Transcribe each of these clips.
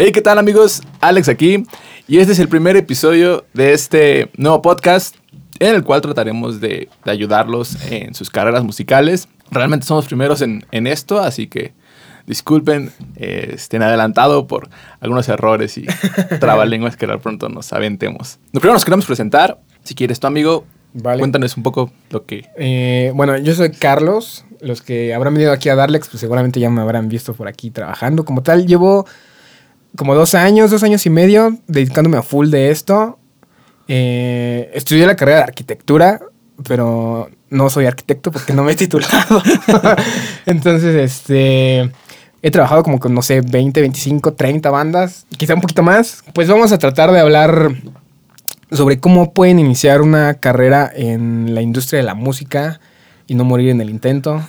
Hey, ¿qué tal amigos? Alex aquí. Y este es el primer episodio de este nuevo podcast en el cual trataremos de, de ayudarlos en sus carreras musicales. Realmente somos primeros en, en esto, así que disculpen, eh, estén adelantado por algunos errores y trabalenguas que de pronto nos aventemos. Lo primero nos queremos presentar. Si quieres, tu amigo, Vale. cuéntanos un poco lo que... Eh, bueno, yo soy Carlos. Los que habrán venido aquí a Darlex, pues seguramente ya me habrán visto por aquí trabajando. Como tal, llevo como dos años, dos años y medio dedicándome a full de esto. Eh, estudié la carrera de arquitectura, pero no soy arquitecto porque no me he titulado. Entonces, este... He trabajado como con, no sé, 20, 25, 30 bandas, quizá un poquito más. Pues vamos a tratar de hablar sobre cómo pueden iniciar una carrera en la industria de la música y no morir en el intento.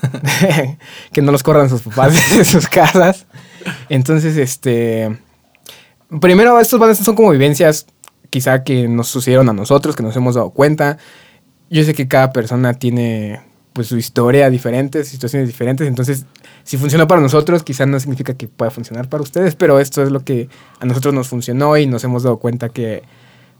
que no los corran sus papás de sus casas. Entonces, este. Primero, estos bandas son como vivencias quizá que nos sucedieron a nosotros, que nos hemos dado cuenta. Yo sé que cada persona tiene pues su historia diferente, situaciones diferentes, entonces si funcionó para nosotros, quizá no significa que pueda funcionar para ustedes, pero esto es lo que a nosotros nos funcionó y nos hemos dado cuenta que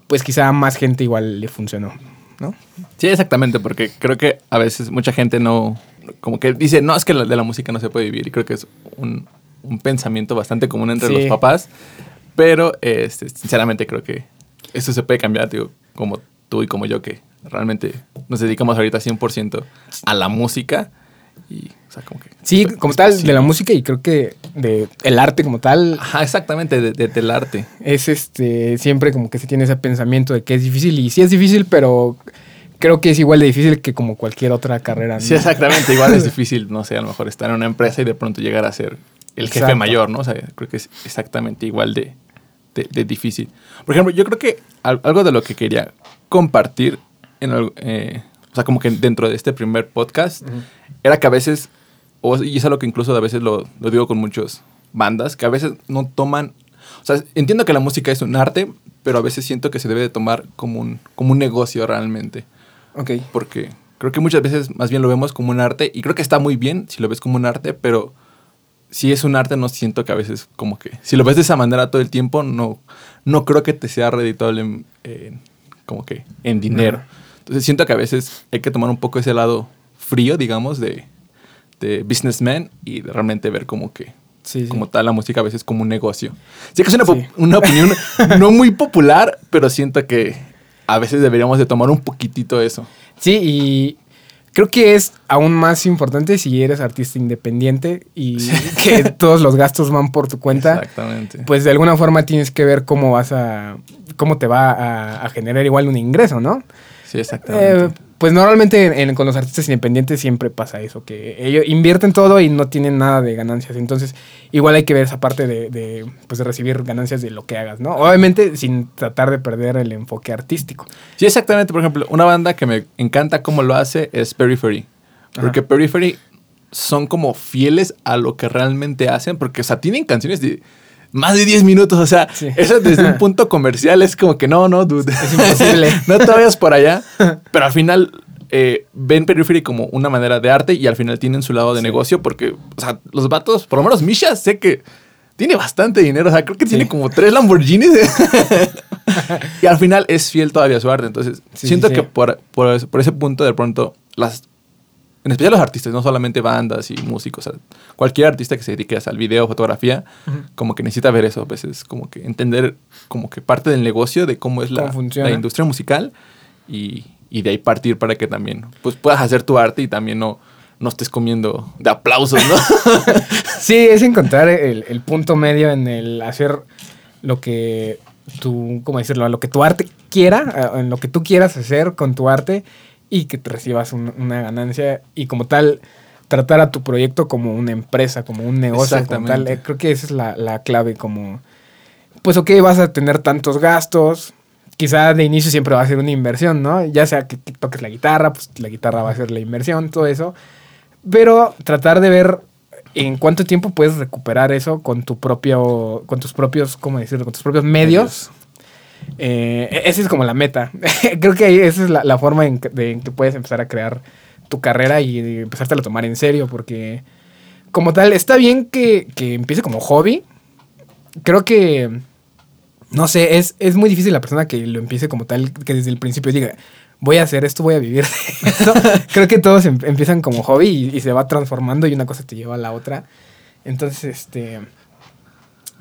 pues quizá a más gente igual le funcionó, ¿no? Sí, exactamente, porque creo que a veces mucha gente no, como que dice, no, es que de la música no se puede vivir, y creo que es un, un pensamiento bastante común entre Sí. los papás, pero este, sinceramente creo que eso se puede cambiar, digo, como tú y como yo, que realmente nos dedicamos ahorita 100% a la música, y, o sea, como que... Sí, como tal, de la música y creo que de el arte como tal, Ajá, exactamente, de- de- del arte. es este siempre como que se tiene ese pensamiento de que es difícil y sí es difícil, pero creo que es igual de difícil que como cualquier otra carrera. ¿no? Sí, exactamente. Igual es difícil, no sé, a lo mejor estar en una empresa y de pronto llegar a ser el jefe Exacto. mayor, ¿no? O sea, creo que es exactamente igual de, de- de difícil. Por ejemplo, yo creo que al- algo de lo que quería compartir, en, algo- eh, o sea, como que dentro de este primer podcast, era que a veces, o, y es algo que incluso a veces lo, lo digo con muchas bandas, que a veces no toman, o sea, entiendo que la música es un arte, pero a veces siento que se debe de tomar como un, como un negocio realmente Ok. porque creo que muchas veces más bien lo vemos como un arte y creo que está muy bien si lo ves como un arte, pero si es un arte no siento que a veces como que si lo ves de esa manera todo el tiempo no no creo que te sea redituable en, en- como que en dinero. Entonces siento que a veces hay que tomar un poco ese lado frío, digamos, de, de businessman y de realmente ver como que Sí, sí. como tal la música a veces como un negocio. Sé que es una, Sí. una opinión no muy popular, pero siento que a veces deberíamos de tomar un poquitito eso. Sí, y creo que es aún más importante si eres artista independiente y que todos los gastos van por tu cuenta. Exactamente. Pues de alguna forma tienes que ver cómo vas a. cómo te va a, a generar igual un ingreso, ¿no? sí, exactamente. Eh, pues normalmente en- en- con los artistas independientes siempre pasa eso, que ellos invierten todo y no tienen nada de ganancias. Entonces, igual hay que ver esa parte de, de, pues, de recibir ganancias de lo que hagas, ¿no? Obviamente sin tratar de perder el enfoque artístico. sí, exactamente. Por ejemplo, una banda que me encanta cómo lo hace es Periphery. Porque Ajá. Periphery son como fieles a lo que realmente hacen. Porque, o sea, tienen canciones de más de 10 minutos. O sea, Sí. eso desde un punto comercial es como que no, no, dude. Es imposible. no te vayas por allá. Pero al final eh, ven Periphery como una manera de arte y al final tienen su lado de Sí. negocio porque, o sea, los vatos, por lo menos Misha, sé que tiene bastante dinero. O sea, creo que Sí. tiene como tres Lamborghinis. y al final es fiel todavía a su arte. Entonces, siento que por, por, por ese punto, de pronto, las. En especial los artistas, no solamente bandas y músicos, o sea, cualquier artista que se dedique al video, fotografía, como que necesita ver eso, a veces como que entender como que parte del negocio de cómo es la, Cómo funciona. la industria musical y, y de ahí partir para que también pues puedas hacer tu arte y también no, no estés comiendo de aplausos, ¿no? Sí, es encontrar el, el punto medio en el hacer lo que tu, ¿cómo decirlo? Lo que tu arte quiera, en lo que tú quieras hacer con tu arte y que te recibas un- una ganancia y como tal tratar a tu proyecto como una empresa, como un negocio. como tal. Eh, creo que esa es la, la clave, como, pues ok, vas a tener tantos gastos. Quizá de inicio siempre va a ser una inversión, ¿no? Ya sea que, que toques la guitarra, pues la guitarra va a ser la inversión, todo eso. Pero tratar de ver en cuánto tiempo puedes recuperar eso con tu propio, con tus propios, ¿cómo decirlo? Con tus propios medios. Eh, esa es como la meta. Creo que esa es la, la forma en que, de- en que puedes empezar a crear tu carrera y de empezarte a tomar en serio, porque como tal, está bien que, que empiece como hobby. creo que, no sé, es, es muy difícil la persona que lo empiece como tal, que desde el principio diga, voy a hacer esto, voy a vivir de esto. creo que todos em- empiezan como hobby y, y se va transformando y una cosa te lleva a la otra. Entonces, este,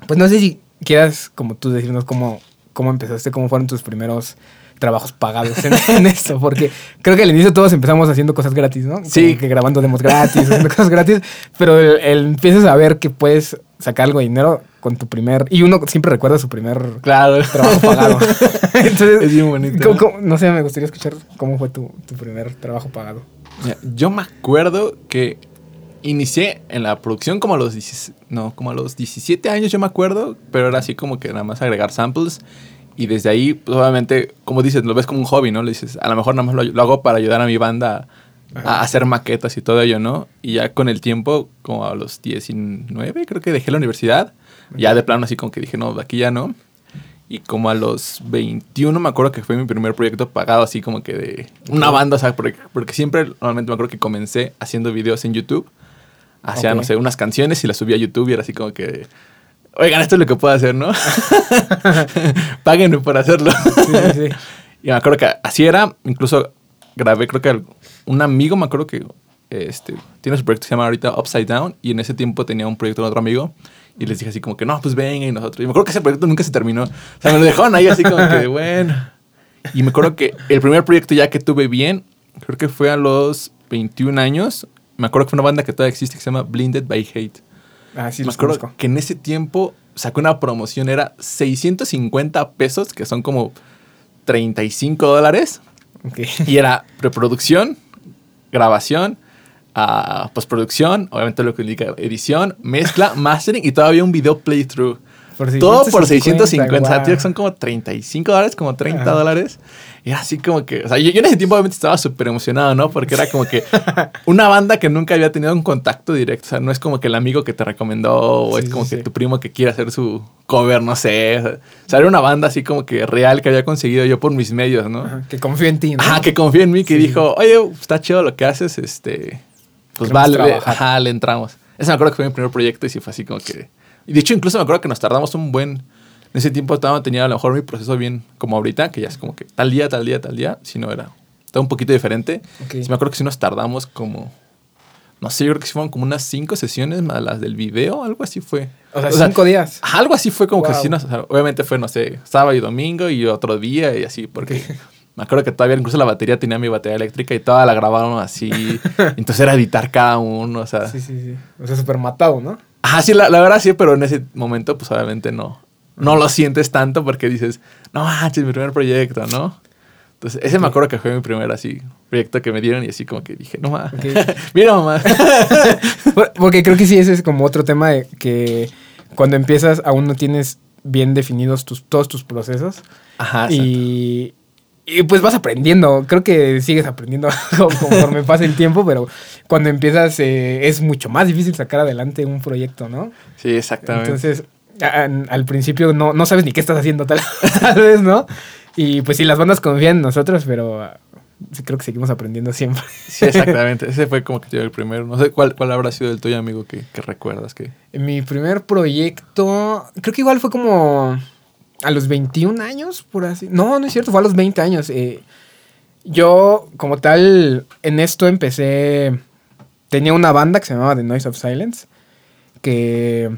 pues no sé si quieras, como tú, decirnos cómo, cómo empezaste, cómo fueron tus primeros trabajos pagados en, en esto, porque creo que al inicio todos empezamos haciendo cosas gratis, ¿no? Sí. Como que grabando demos gratis, haciendo cosas gratis, pero el, el empiezas a ver que puedes sacar algo de dinero con tu primer, y uno siempre recuerda su primer Claro. trabajo pagado. Entonces, Es bien bonito. ¿cómo- cómo- no sé, me gustaría escuchar cómo fue tu, tu primer trabajo pagado. Mira, Yo me acuerdo que inicié en la producción como a los 10 no, como a los 17 años, yo me acuerdo, pero era así como que nada más agregar samples y desde ahí, pues obviamente, como dices, lo ves como un hobby, ¿no? Le dices, a lo mejor nada más lo, lo hago para ayudar a mi banda a, Ajá. a hacer maquetas y todo ello, ¿no? Y ya con el tiempo, como a los 19, creo que dejé la universidad, ya de plano así como que dije, no, aquí ya no. Y como a los 21 me acuerdo que fue mi primer proyecto pagado así como que de una banda, o sea, porque, porque siempre normalmente me acuerdo que comencé haciendo videos en YouTube. Hacía, Ok. no sé, unas canciones y las subía a YouTube y era así como que, oigan, esto es lo que puedo hacer, ¿no? Páguenme por hacerlo. Sí, sí, sí. Y me acuerdo que así era, incluso grabé, creo que un amigo, me acuerdo que este, tiene su proyecto que se llama ahorita Upside Down, y en ese tiempo tenía un proyecto con otro amigo, y les dije así como que, no, pues venga, y nosotros. Y me acuerdo que ese proyecto nunca se terminó. O sea, me lo dejaron ahí así como que, bueno. Y me acuerdo que el primer proyecto ya que tuve bien, creo que fue a los 21 años. Me acuerdo que fue una banda que todavía existe que se llama Blinded by Hate. Ah, sí, me los acuerdo conozco. que en ese tiempo sacó una promoción, era 650 pesos, que son como 35 dólares. Y era preproducción, grabación, ah, postproducción, obviamente lo que indica edición, mezcla, mastering y todavía un video playthrough. Por Todo por 650, o sea, son como 35 dólares, como 30 Ajá. dólares. Era así como que, o sea, yo, yo en ese tiempo obviamente estaba súper emocionado, ¿no? Porque era como que una banda que nunca había tenido un contacto directo, o sea, no es como que el amigo que te recomendó o Sí, es como sí, que sí. tu primo que quiere hacer su cover, no sé. O sea, era una banda así como que real que había conseguido yo por mis medios, ¿no? Ajá, que confío en ti, ¿no? Ajá, que confía en mí, que dijo, oye, está chido lo que haces, este, pues Queremos vale, le, ajá, le entramos. Ese me acuerdo que fue mi primer proyecto y sí fue así como que... Y de hecho incluso me acuerdo que nos tardamos un buen... En ese tiempo estaba, tenía a lo mejor mi proceso bien como ahorita, que ya es como que tal día, tal día, tal día, si no era... Estaba un poquito diferente. Sí me acuerdo que sí nos tardamos como... No sé, yo creo que sí fueron como unas cinco sesiones más las del video, algo así fue. O sea, cinco días. Algo así fue como que Wow. sí nos, o sea, obviamente fue, no sé, sábado y domingo y otro día y así, porque me acuerdo que todavía incluso la batería tenía mi batería eléctrica y toda la grabaron así. entonces era editar cada uno, o sea. Sí, sí, sí. O sea, súper matado, ¿no? Ajá, sí, la, la verdad sí, pero en ese momento, pues obviamente no. No lo sientes tanto porque dices, no manches, mi primer proyecto, ¿no? Entonces, ese me acuerdo que fue mi primer así proyecto que me dieron y así como que dije, no mames. Ok. Mira, mamá. Por- Porque creo que sí, ese es como otro tema de que cuando empiezas aún no tienes bien definidos tus, todos tus procesos. Ajá, y, y pues vas aprendiendo. Creo que sigues aprendiendo conforme pasa el tiempo, pero cuando empiezas eh, es mucho más difícil sacar adelante un proyecto, ¿no? Sí, exactamente. Entonces, a- al principio no, no sabes ni qué estás haciendo tal, tal vez, ¿no? Y pues sí, las bandas confían en nosotros, pero ah, sí creo que seguimos aprendiendo siempre. Sí, exactamente. Ese fue como que yo el primero. No sé cuál, cuál habrá sido el tuyo, amigo, que, que recuerdas que. Mi primer proyecto, creo que igual fue como a los 21 años, por así. No, no es cierto, fue a los 20 años. Eh, yo, como tal, en esto empecé. Tenía una banda que se llamaba The Noise of Silence, que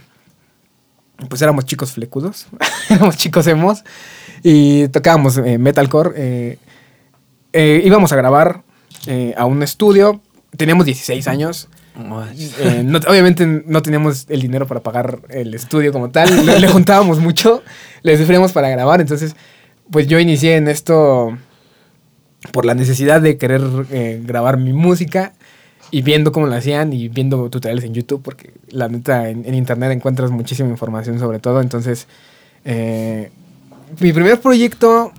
pues éramos chicos flecudos, éramos chicos emos, y tocábamos eh, metalcore. eh, eh, íbamos a grabar a un estudio, teníamos 16 años. No- obviamente no teníamos el dinero para pagar el estudio como tal. Le, le juntábamos mucho, le sufríamos para grabar. Entonces, pues yo inicié en esto por la necesidad de querer grabar mi música y viendo cómo lo hacían y viendo tutoriales en YouTube, porque la neta en, en internet encuentras muchísima información sobre todo. Entonces, eh, mi primer proyecto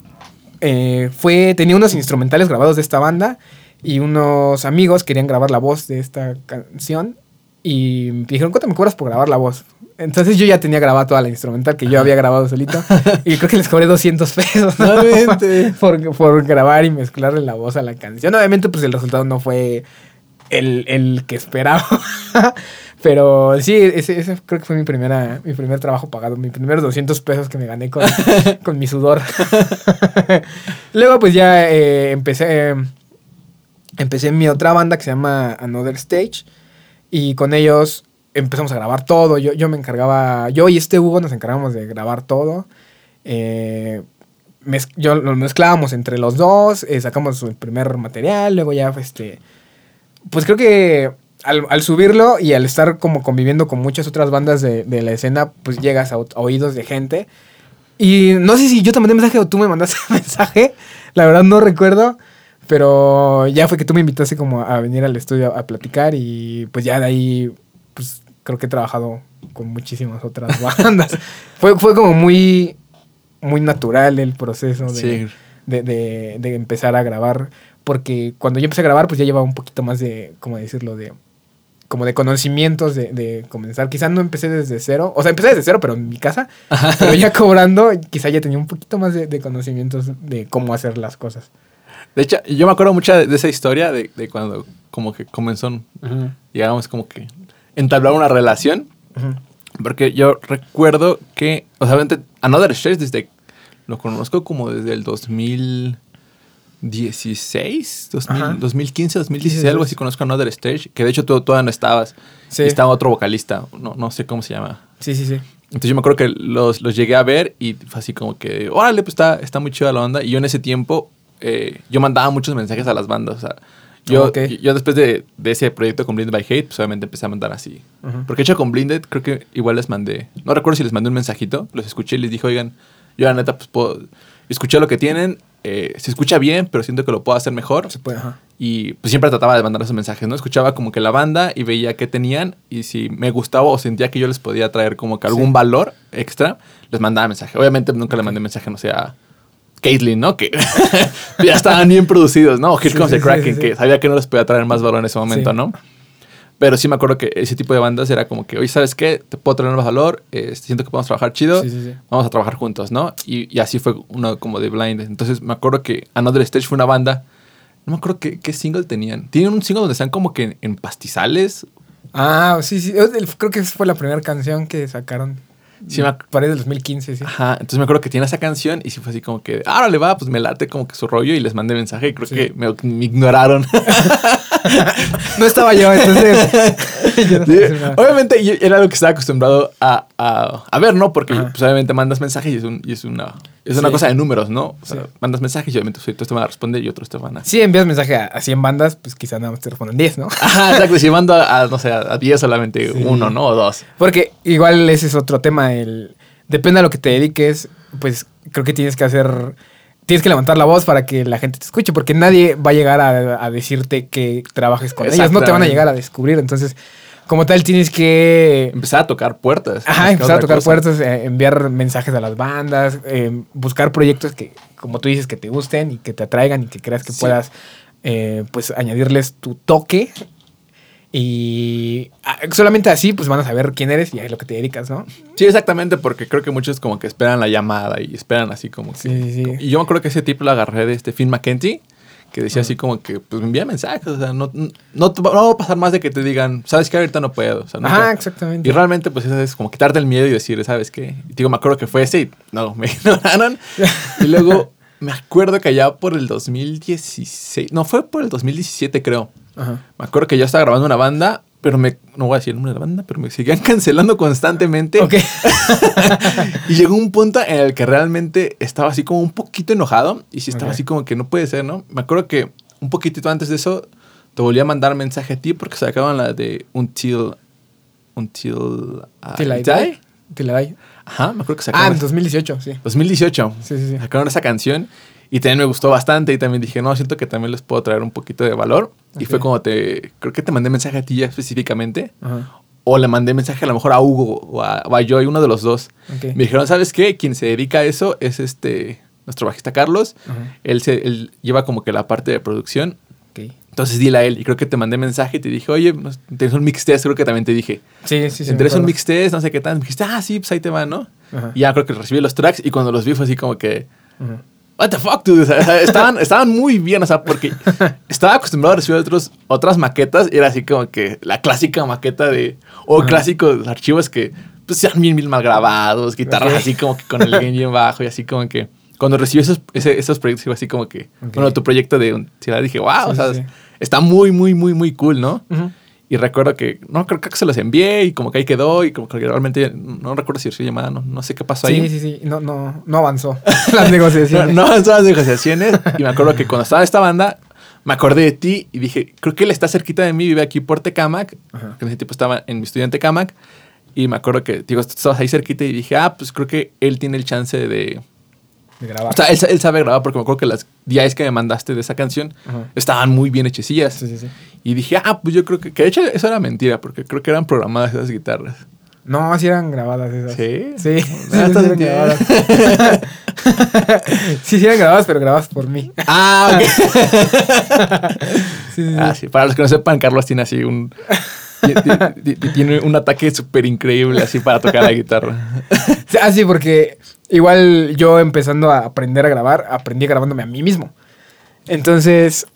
eh, fue, tenía unos instrumentales grabados de esta banda y unos amigos querían grabar la voz de esta canción y me dijeron, ¿cuánto me cobras por grabar la voz? Entonces yo ya tenía grabada toda la instrumental que yo había grabado solito y creo que les cobré 200 pesos ¿no? Por, por grabar y mezclarle la voz a la canción. Obviamente pues el resultado no fue el, el que esperaba, Pero sí, ese, ese creo que fue mi, primera, mi primer trabajo pagado, mi primeros 200 pesos que me gané con, con mi sudor. Luego pues ya eh, empecé, empecé en mi otra banda que se llama Another Stage y con ellos empezamos a grabar todo. Yo, yo me encargaba, yo y este Hugo nos encargamos de grabar todo. Eh, mez- yo lo mezclábamos entre los dos, eh, sacamos el primer material, luego ya este pues creo que al, al subirlo y al estar como conviviendo con muchas otras bandas de, de la escena, pues llegas a, oídos de gente. Y no sé si yo te mandé mensaje o tú me mandaste mensaje, la verdad no recuerdo, pero ya fue que tú me invitaste como a venir al estudio a platicar y pues ya de ahí, pues creo que he trabajado con muchísimas otras bandas. fue, fue como muy, muy natural el proceso de, Sí. de, de- de empezar a grabar. Porque cuando yo empecé a grabar, pues ya llevaba un poquito más de, ¿cómo decirlo? De, como de conocimientos de, de comenzar. Quizás no empecé desde cero. O sea, empecé desde cero, pero en mi casa. Pero ya cobrando, quizá ya tenía un poquito más de, de conocimientos de cómo hacer las cosas. De hecho, yo me acuerdo mucho de, de esa historia de, de cuando como que comenzó, digamos, como que entablar una relación. Porque yo recuerdo que, o sea, Another Stage desde, lo conozco como desde el 2016, 2000, Ajá. 2015, 2016, 16. algo así, conozco Another Stage, que de hecho tú todavía no estabas. Sí. Y estaba otro vocalista, no, no sé cómo se llama. Sí, sí, sí. Entonces yo me acuerdo que los, los llegué a ver y fue así como que, órale, pues está, está muy chida la onda. Y yo en ese tiempo, eh, yo mandaba muchos mensajes a las bandas. O sea, yo, Ok. yo después de, de ese proyecto con Blinded by Hate, pues obviamente empecé a mandar así. Ujú. Porque de hecho con Blinded creo que igual les mandé, no recuerdo si les mandé un mensajito, los escuché y les dije, oigan, yo la neta pues puedo, escuché lo que tienen, eh, se escucha bien, pero siento que lo puedo hacer mejor. Se puede, ajá. Y pues siempre trataba de mandar esos mensajes, ¿no? Escuchaba como que la banda y veía qué tenían y si me gustaba o sentía que yo les podía traer como que algún Sí. valor extra, les mandaba mensaje. Obviamente nunca le mandé mensaje, no sé, a Caitlyn, ¿no? Que ya estaban bien producidos, ¿no? O Here Sí, Comes sí, the Kraken, que sabía que no les podía traer más valor en ese momento. ¿no? Pero sí me acuerdo que ese tipo de bandas era como que, oye, ¿sabes qué? Te puedo traer más valor, eh, siento que podemos trabajar chido, Sí, sí, sí. vamos a trabajar juntos, ¿no? Y, y así fue uno como de Blind. Entonces me acuerdo que Another Stage fue una banda, no me acuerdo qué, qué single tenían. Tienen un single donde están como que en, en pastizales. Ah, sí, sí. Creo que esa fue la primera canción que sacaron. Sí, me Parece del 2015, sí. Ajá, entonces me acuerdo que tiene esa canción y sí fue así como que, ahora le va, pues me late como que su rollo y les mandé mensaje y creo Sí. que me, me ignoraron. No estaba yo, entonces. yo no Sí. Obviamente yo era lo que estaba acostumbrado a, a, a ver, ¿no? Porque pues, obviamente mandas mensajes y es, un- y es una, es una Sí. cosa de números, ¿no? O sea, Sí. mandas mensajes y obviamente pues, tú te van a responder y otros te van a... Si envías mensaje a, a 100 bandas, pues quizá nada más te responden 10, ¿no? Ajá, exacto. Si mando a, a, no sé, a 10 solamente Sí. uno, ¿no? O dos. Porque igual ese es otro tema. El, depende a lo que te dediques, pues creo que tienes que hacer. Tienes que levantar la voz para que la gente te escuche, porque nadie va a llegar a, a decirte que trabajes con ellos. No te van a llegar a descubrir. Entonces, como tal, tienes que. Empezar a tocar puertas. Ajá, empezar a tocar cosa. puertas, eh, enviar mensajes a las bandas, eh, buscar proyectos que, como tú dices, que te gusten y que te atraigan y que creas que Sí. puedas, eh, pues, añadirles tu toque. Y ah, solamente así, pues, van a saber quién eres y a lo que te dedicas, ¿no? Sí, exactamente, porque creo que muchos como que esperan la llamada y esperan así como que... Sí, sí, sí. Y yo acuerdo que ese tipo lo agarré de este Finn McKenty, que decía así como que, pues me envía mensajes, o sea, no, no, va- no va a pasar más de que te digan, sabes que ahorita no puedo. O sea, nunca- Ajá, exactamente. Y realmente, pues eso es como quitarte el miedo y decir, ¿sabes qué? Y digo, me acuerdo que fue ese y no, me ignoraron. y luego me acuerdo que allá por el 2016, no, fue por el 2017 creo. Ajá. Me acuerdo que yo estaba grabando una banda, pero me, no voy a decir el nombre de la banda, pero me seguían cancelando constantemente. Ok. Y llegó un punto en el que realmente estaba así como un poquito enojado y sí estaba así como que no puede ser, ¿no? Me acuerdo que un poquitito antes de eso te volví a mandar mensaje a ti porque sacaban la de Until... Until... I Till I Die. Till I die. Ajá, me acuerdo que Ah, sacaron... en 2018, sí. 2018. Sí, sí, sí. Sacaron esa canción y también me gustó bastante y también dije, no, siento que también les puedo traer un poquito de valor. Y fue como te... Creo que te mandé mensaje a ti ya específicamente. Ajá. O le mandé mensaje a lo mejor a Hugo o a, o a Joy, uno de los dos. Me dijeron, ¿sabes qué? Quien se dedica a eso es este nuestro bajista Carlos. Ajá. Él, se, él lleva como que la parte de producción. Entonces dile a él. Y creo que te mandé mensaje y te dije, oye, nos- tienes un mix test. Creo que también te dije. Sí, sí, sí. ¿Te me interesa un mix test? No sé qué tal. Me dijiste, ah, sí, pues ahí te va, ¿no? Ajá. Y ya creo que recibí los tracks y cuando los vi fue así como que, Ajá. What the fuck, dude. O sea, estaban, estaban muy bien, o sea, porque estaba acostumbrado a recibir otros, otras maquetas y era así como que la clásica maqueta de, o Ajá. clásicos archivos que pues sean bien, bien mal grabados, guitarras Ok. así como que con el gain bien bajo y así como que cuando recibí esos, ese- esos proyectos, digo así como que, Ok. bueno, tu proyecto de universidad, dije, wow, Sí, o sea, sí, está muy, muy, muy, muy cool, ¿no? Ujú. Y recuerdo que, no, creo, creo que se los envié y como que ahí quedó y como que realmente, no recuerdo si recibí llamada, no, no sé qué pasó ahí. Sí, sí, sí. No, no, no avanzó las No, negociaciones. no avanzó las negociaciones. Y me acuerdo que cuando estaba esta banda, me acordé de ti y dije, creo que él está cerquita de mí, vive aquí por Tecamac. Ajá. Que en ese tiempo estaba en mi estudiante Tecamac. Y me acuerdo que, digo, estabas ahí cerquita y dije, ah, pues creo que él tiene el chance de... De grabar. O sea, él, él sabe grabar porque me acuerdo que las DIs que me mandaste de esa canción Ajá. estaban muy bien hechecillas. Sí, sí, sí. Y dije, ah, pues yo creo que... Que de hecho eso era mentira porque creo que eran programadas esas guitarras. No, sí eran grabadas esas. ¿Sí? Sí, sí, Ah, sí, eran grabadas. sí, sí eran grabadas, pero grabadas por mí. Ah, ok. Sí, sí, sí. Ah, sí. Para los que no sepan, Carlos tiene así un. ti- ti- ti- Tiene un ataque súper increíble así para tocar la guitarra. Ah, sí, porque igual yo empezando a aprender a grabar, aprendí grabándome a mí mismo. Entonces,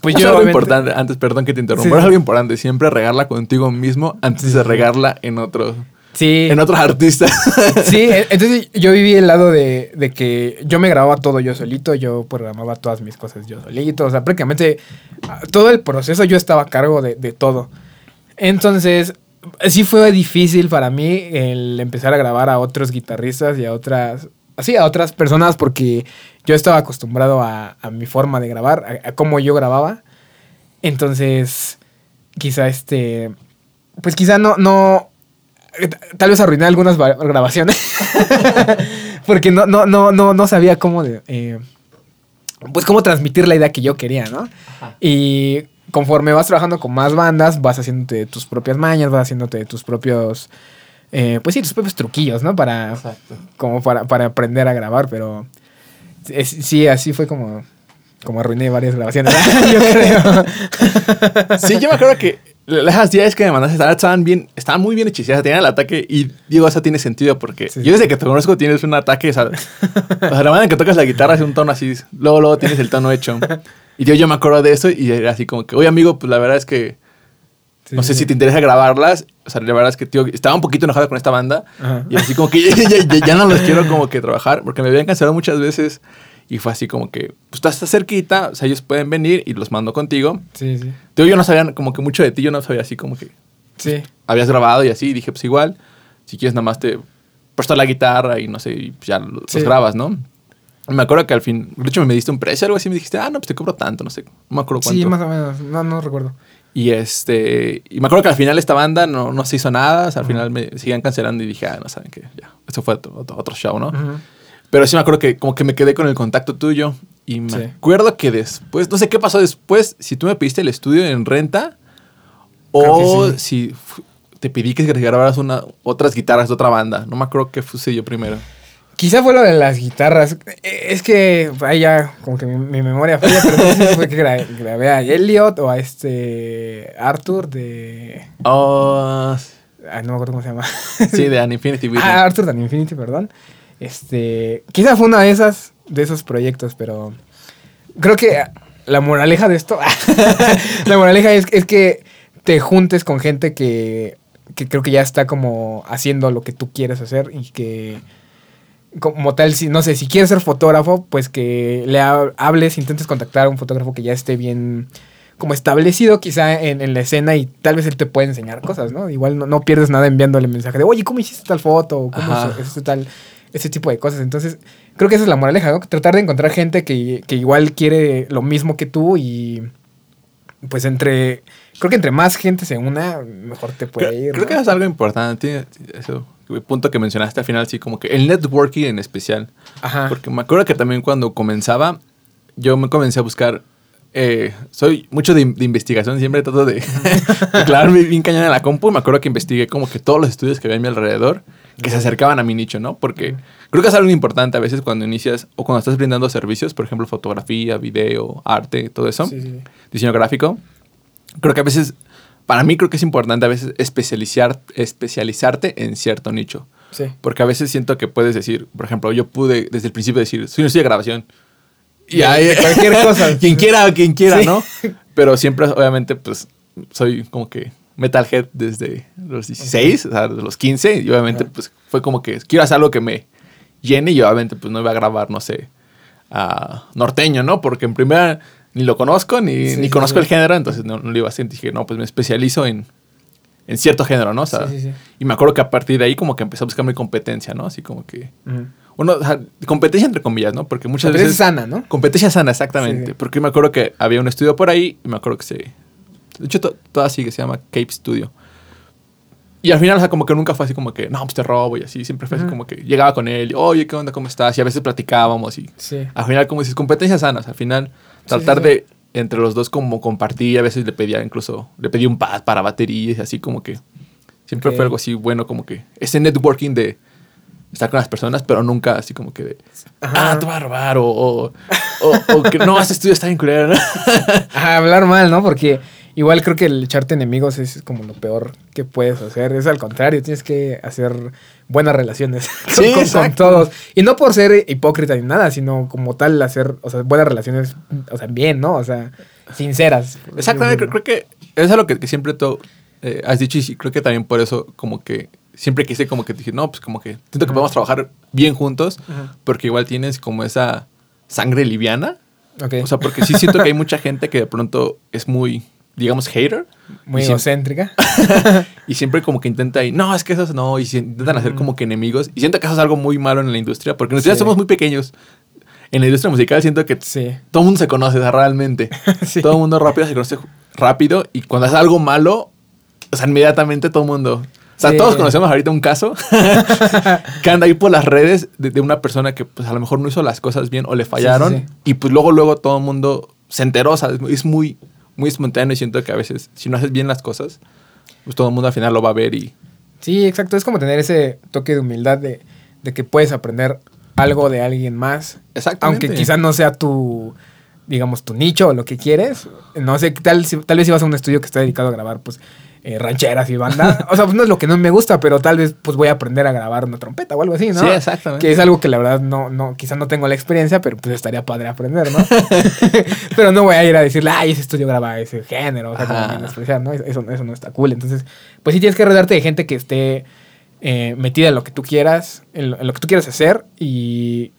pues yo... algo importante, antes, perdón que te interrumpa, Sí, es algo importante, siempre regarla contigo mismo antes de regarla en otro, Sí. en otros artistas. Sí, entonces yo viví el lado de, de que yo me grababa todo yo solito, yo programaba todas mis cosas yo solito, o sea, prácticamente ah, todo el proceso yo estaba a cargo de, de todo. Entonces, sí fue difícil para mí el empezar a grabar a otros guitarristas y a otras, así, a otras personas porque yo estaba acostumbrado a, a mi forma de grabar, a, a cómo yo grababa. Entonces, quizá este, pues quizá no, no, tal vez arruiné algunas grabaciones porque no, no, no, no, no sabía cómo de, eh, pues cómo transmitir la idea que yo quería, ¿no? Y conforme vas trabajando con más bandas, vas haciéndote tus propias mañas, vas haciéndote tus propios, eh, pues sí, tus propios truquillos, ¿no? Para, Exacto. como para, para aprender a grabar, pero es- sí, así fue como, como arruiné varias grabaciones, yo creo. Sí, yo me acuerdo que las días que me mandaste estaban- bien, estaban muy bien hechizadas, tenían el ataque y digo, eso tiene sentido porque Sí. yo desde que te conozco tienes un ataque, o sea, o sea, la manera en que tocas la guitarra es un tono así, luego, luego tienes el tono hecho. Y yo, yo me acuerdo de eso y era así como que, oye amigo, pues la verdad es que Sí, no sé sí. si te interesa grabarlas. O sea, la verdad es que, tío, estaba un poquito enojado con esta banda. Ajá. Y así como que ya, ya- ya- ya no los quiero como que trabajar. Porque me habían cancelado muchas veces. Y fue así como que, pues estás cerquita. O sea, ellos pueden venir y los mando contigo. Sí, sí. Tío, yo no sabía como que mucho de ti. Yo no sabía así como que Sí. habías grabado y así. Y dije, pues igual, si quieres nada más te presto la guitarra y no sé, y pues ya lo- los Sí. grabas, ¿no? Me acuerdo que al fin, de hecho me diste un precio o algo así. Me dijiste, ah, no, pues te cobro tanto, no sé. No me acuerdo cuánto. Sí, más o menos. No, no recuerdo. Y este. Y me acuerdo que al final esta banda no, no se hizo nada. O sea, al final me seguían cancelando y dije, ah, no saben qué, ya. Eso fue otro, otro, show, ¿no? Pero sí me acuerdo que como que me quedé con el contacto tuyo. Y me Sí. acuerdo que después, no sé qué pasó después, si tú me pediste el estudio en renta o que si te pedí que grabaras una, otras guitarras de otra banda. No me acuerdo qué sucedió primero. Quizá fue lo de las guitarras. Eh, Es que ahí ya como que mi, mi memoria falla, pero no sé si fue que gra- grabé a Elliot o a este Arthur de... Oh, Ah, no me acuerdo cómo se llama. sí, de An Infinity Beating. ah, Arthur de Infinity, perdón. Este, quizá fue una de esas, de esos proyectos, pero creo que la moraleja de esto, la moraleja es, es que te juntes con gente que, que creo que ya está como haciendo lo que tú quieres hacer y que como tal, si no sé, si quieres ser fotógrafo, pues que le ha- hables, intentes contactar a un fotógrafo que ya esté bien como establecido quizá en, en la escena y tal vez él te puede enseñar cosas, ¿no? Igual no, no pierdes nada enviándole mensaje de, oye, ¿cómo hiciste tal foto? O ¿Cómo hiciste tal, ese tipo de cosas. Entonces, creo que esa es la moraleja, ¿no? Tratar de encontrar gente que, que igual quiere lo mismo que tú y pues entre, creo que entre más gente se una, mejor te puede Creo, ir. creo ¿no? que es algo importante. Eso, punto que mencionaste al final, sí, como que el networking en especial. Ajá. Porque me acuerdo que también cuando comenzaba, yo me comencé a buscar. eh, soy mucho de, de investigación, siempre trato de, de clavarme bien cañón en la compu. Me acuerdo que investigué como que todos los estudios que había a mi alrededor que se acercaban a mi nicho, ¿no? Porque creo que es algo importante a veces cuando inicias o cuando estás brindando servicios, por ejemplo, fotografía, video, arte, todo eso, Sí, sí, sí. diseño gráfico. Creo que a veces, para mí creo que es importante a veces especializar, especializarte en cierto nicho. Sí. Porque a veces siento que puedes decir, por ejemplo, yo pude desde el principio decir, soy un estudio de grabación. Y De cualquier cosa. quien quiera, quien quiera, Sí. ¿no? Pero siempre, obviamente, pues, soy como que metalhead desde los 16, o sea, desde los 15. Y obviamente, pues, fue como que quiero hacer algo que me llene. Y obviamente, pues, no iba a grabar, no sé, a norteño, ¿no? Porque en primera ni lo conozco, ni, Sí, ni sí, conozco sí. el género. Entonces, no, no lo iba a hacer. Dije, no, pues, me especializo en, en cierto género, ¿no? O sea, y me acuerdo que a partir de ahí como que empecé a buscar mi competencia, ¿no? Así como que... Ujú. Uno, o sea, competencia entre comillas, ¿no? Porque muchas es veces... sana, ¿no? Competencia sana, exactamente. Porque me acuerdo que había un estudio por ahí y me acuerdo que se... De hecho, to- toda sigue, se llama Cape Studio. Y al final, o sea, como que nunca fue así como que, no, pues te robo y así. Siempre fue así Ujú. como que llegaba con él, y, oye, ¿qué onda? ¿Cómo estás? Y a veces platicábamos y Sí. al final, como dices, competencias sanas. Al final, tratar sí, sí. de entre los dos como compartir. A veces le pedía incluso, le pedí un pad para baterías así como que siempre fue algo así bueno, como que ese networking de estar con las personas, pero nunca así como que de, Ajá. ah, te voy a robar o, o, o- o que no, ese estudio está bien culero. ¿no? Ajá, hablar mal, ¿no? Porque igual creo que el echarte enemigos es como lo peor que puedes hacer. Es al contrario, tienes que hacer buenas relaciones con- Sí, con, con exacto. todos. Y no por ser hipócrita ni nada, sino como tal hacer, o sea, buenas relaciones, o sea, bien, ¿no? O sea, sinceras. Exactamente, creo, creo que eso es lo que, que siempre tú eh, has dicho y creo que también por eso como que siempre quise como que dije, no, pues como que siento que podemos trabajar bien juntos Ujú. porque igual tienes como esa sangre liviana. O sea, porque sí siento que hay mucha gente que de pronto es muy, digamos, hater. Muy y, siempre, egocéntrica. y siempre como que intenta y no, es que eso no, y se intentan hacer como que enemigos. Y siento que eso es algo muy malo en la industria, porque nosotros Sí. somos muy pequeños. En la industria musical siento que Sí. todo el mundo se conoce realmente. Sí. Todo el mundo rápido se conoce rápido y cuando hace algo malo, o sea, inmediatamente todo el mundo... O sea, Sí. todos conocemos ahorita un caso que anda ahí por las redes de, de una persona que pues a lo mejor no hizo las cosas bien o le fallaron y pues luego luego todo el mundo se enteró, o sea, es muy muy espontáneo y siento que a veces si no haces bien las cosas, pues todo el mundo al final lo va a ver y Sí, exacto. Es como tener ese toque de humildad de, de que puedes aprender algo de alguien más. Aunque quizás no sea tu, digamos, tu nicho o lo que quieres. No sé, tal, tal vez si vas a un estudio que está dedicado a grabar, pues, eh, rancheras y banda. o sea, pues no es lo que no me gusta, pero tal vez, pues, voy a aprender a grabar una trompeta o algo así, ¿no? Sí, exactamente. Que es algo que la verdad no, no, quizás no tengo la experiencia, pero pues estaría padre aprender, ¿no? pero no voy a ir a decirle, ay, ese estudio graba ese género, o sea, como ¿no? Eso, eso no está cool. Entonces, pues sí tienes que rodearte de gente que esté eh, metida en lo que tú quieras, en lo, en lo que tú quieras hacer y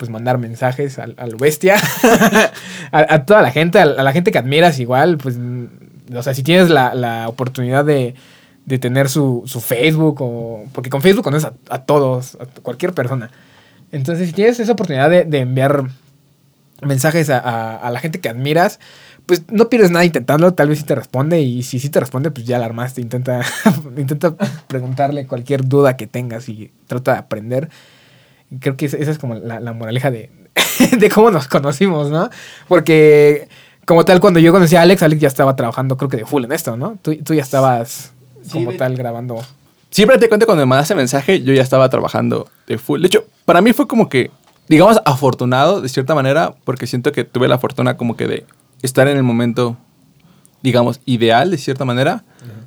pues mandar mensajes al, al bestia, a, toda la gente, a, la gente que admiras igual, pues, mm, o sea, si tienes la, la oportunidad de, de tener su, su Facebook o... Porque con Facebook conoces a, todos, a cualquier persona. Entonces, si tienes esa oportunidad de, enviar mensajes a, la gente que admiras, pues no pierdes nada intentándolo, tal vez sí te responde y si sí te responde, pues ya la armaste, intenta, intenta preguntarle cualquier duda que tengas y trata de aprender. Creo que esa es como la, la moraleja de, de cómo nos conocimos, ¿no? Porque como tal, cuando yo conocí a Alex, Alex ya estaba trabajando creo que de full en esto, ¿no? Tú, tú ya estabas Sí, como de- tal grabando. Sí, prácticamente cuando me mandaste mensaje, yo ya estaba trabajando de full. De hecho, para mí fue como que, digamos, afortunado de cierta manera, porque siento que tuve la fortuna como que de estar en el momento, digamos, ideal de cierta manera,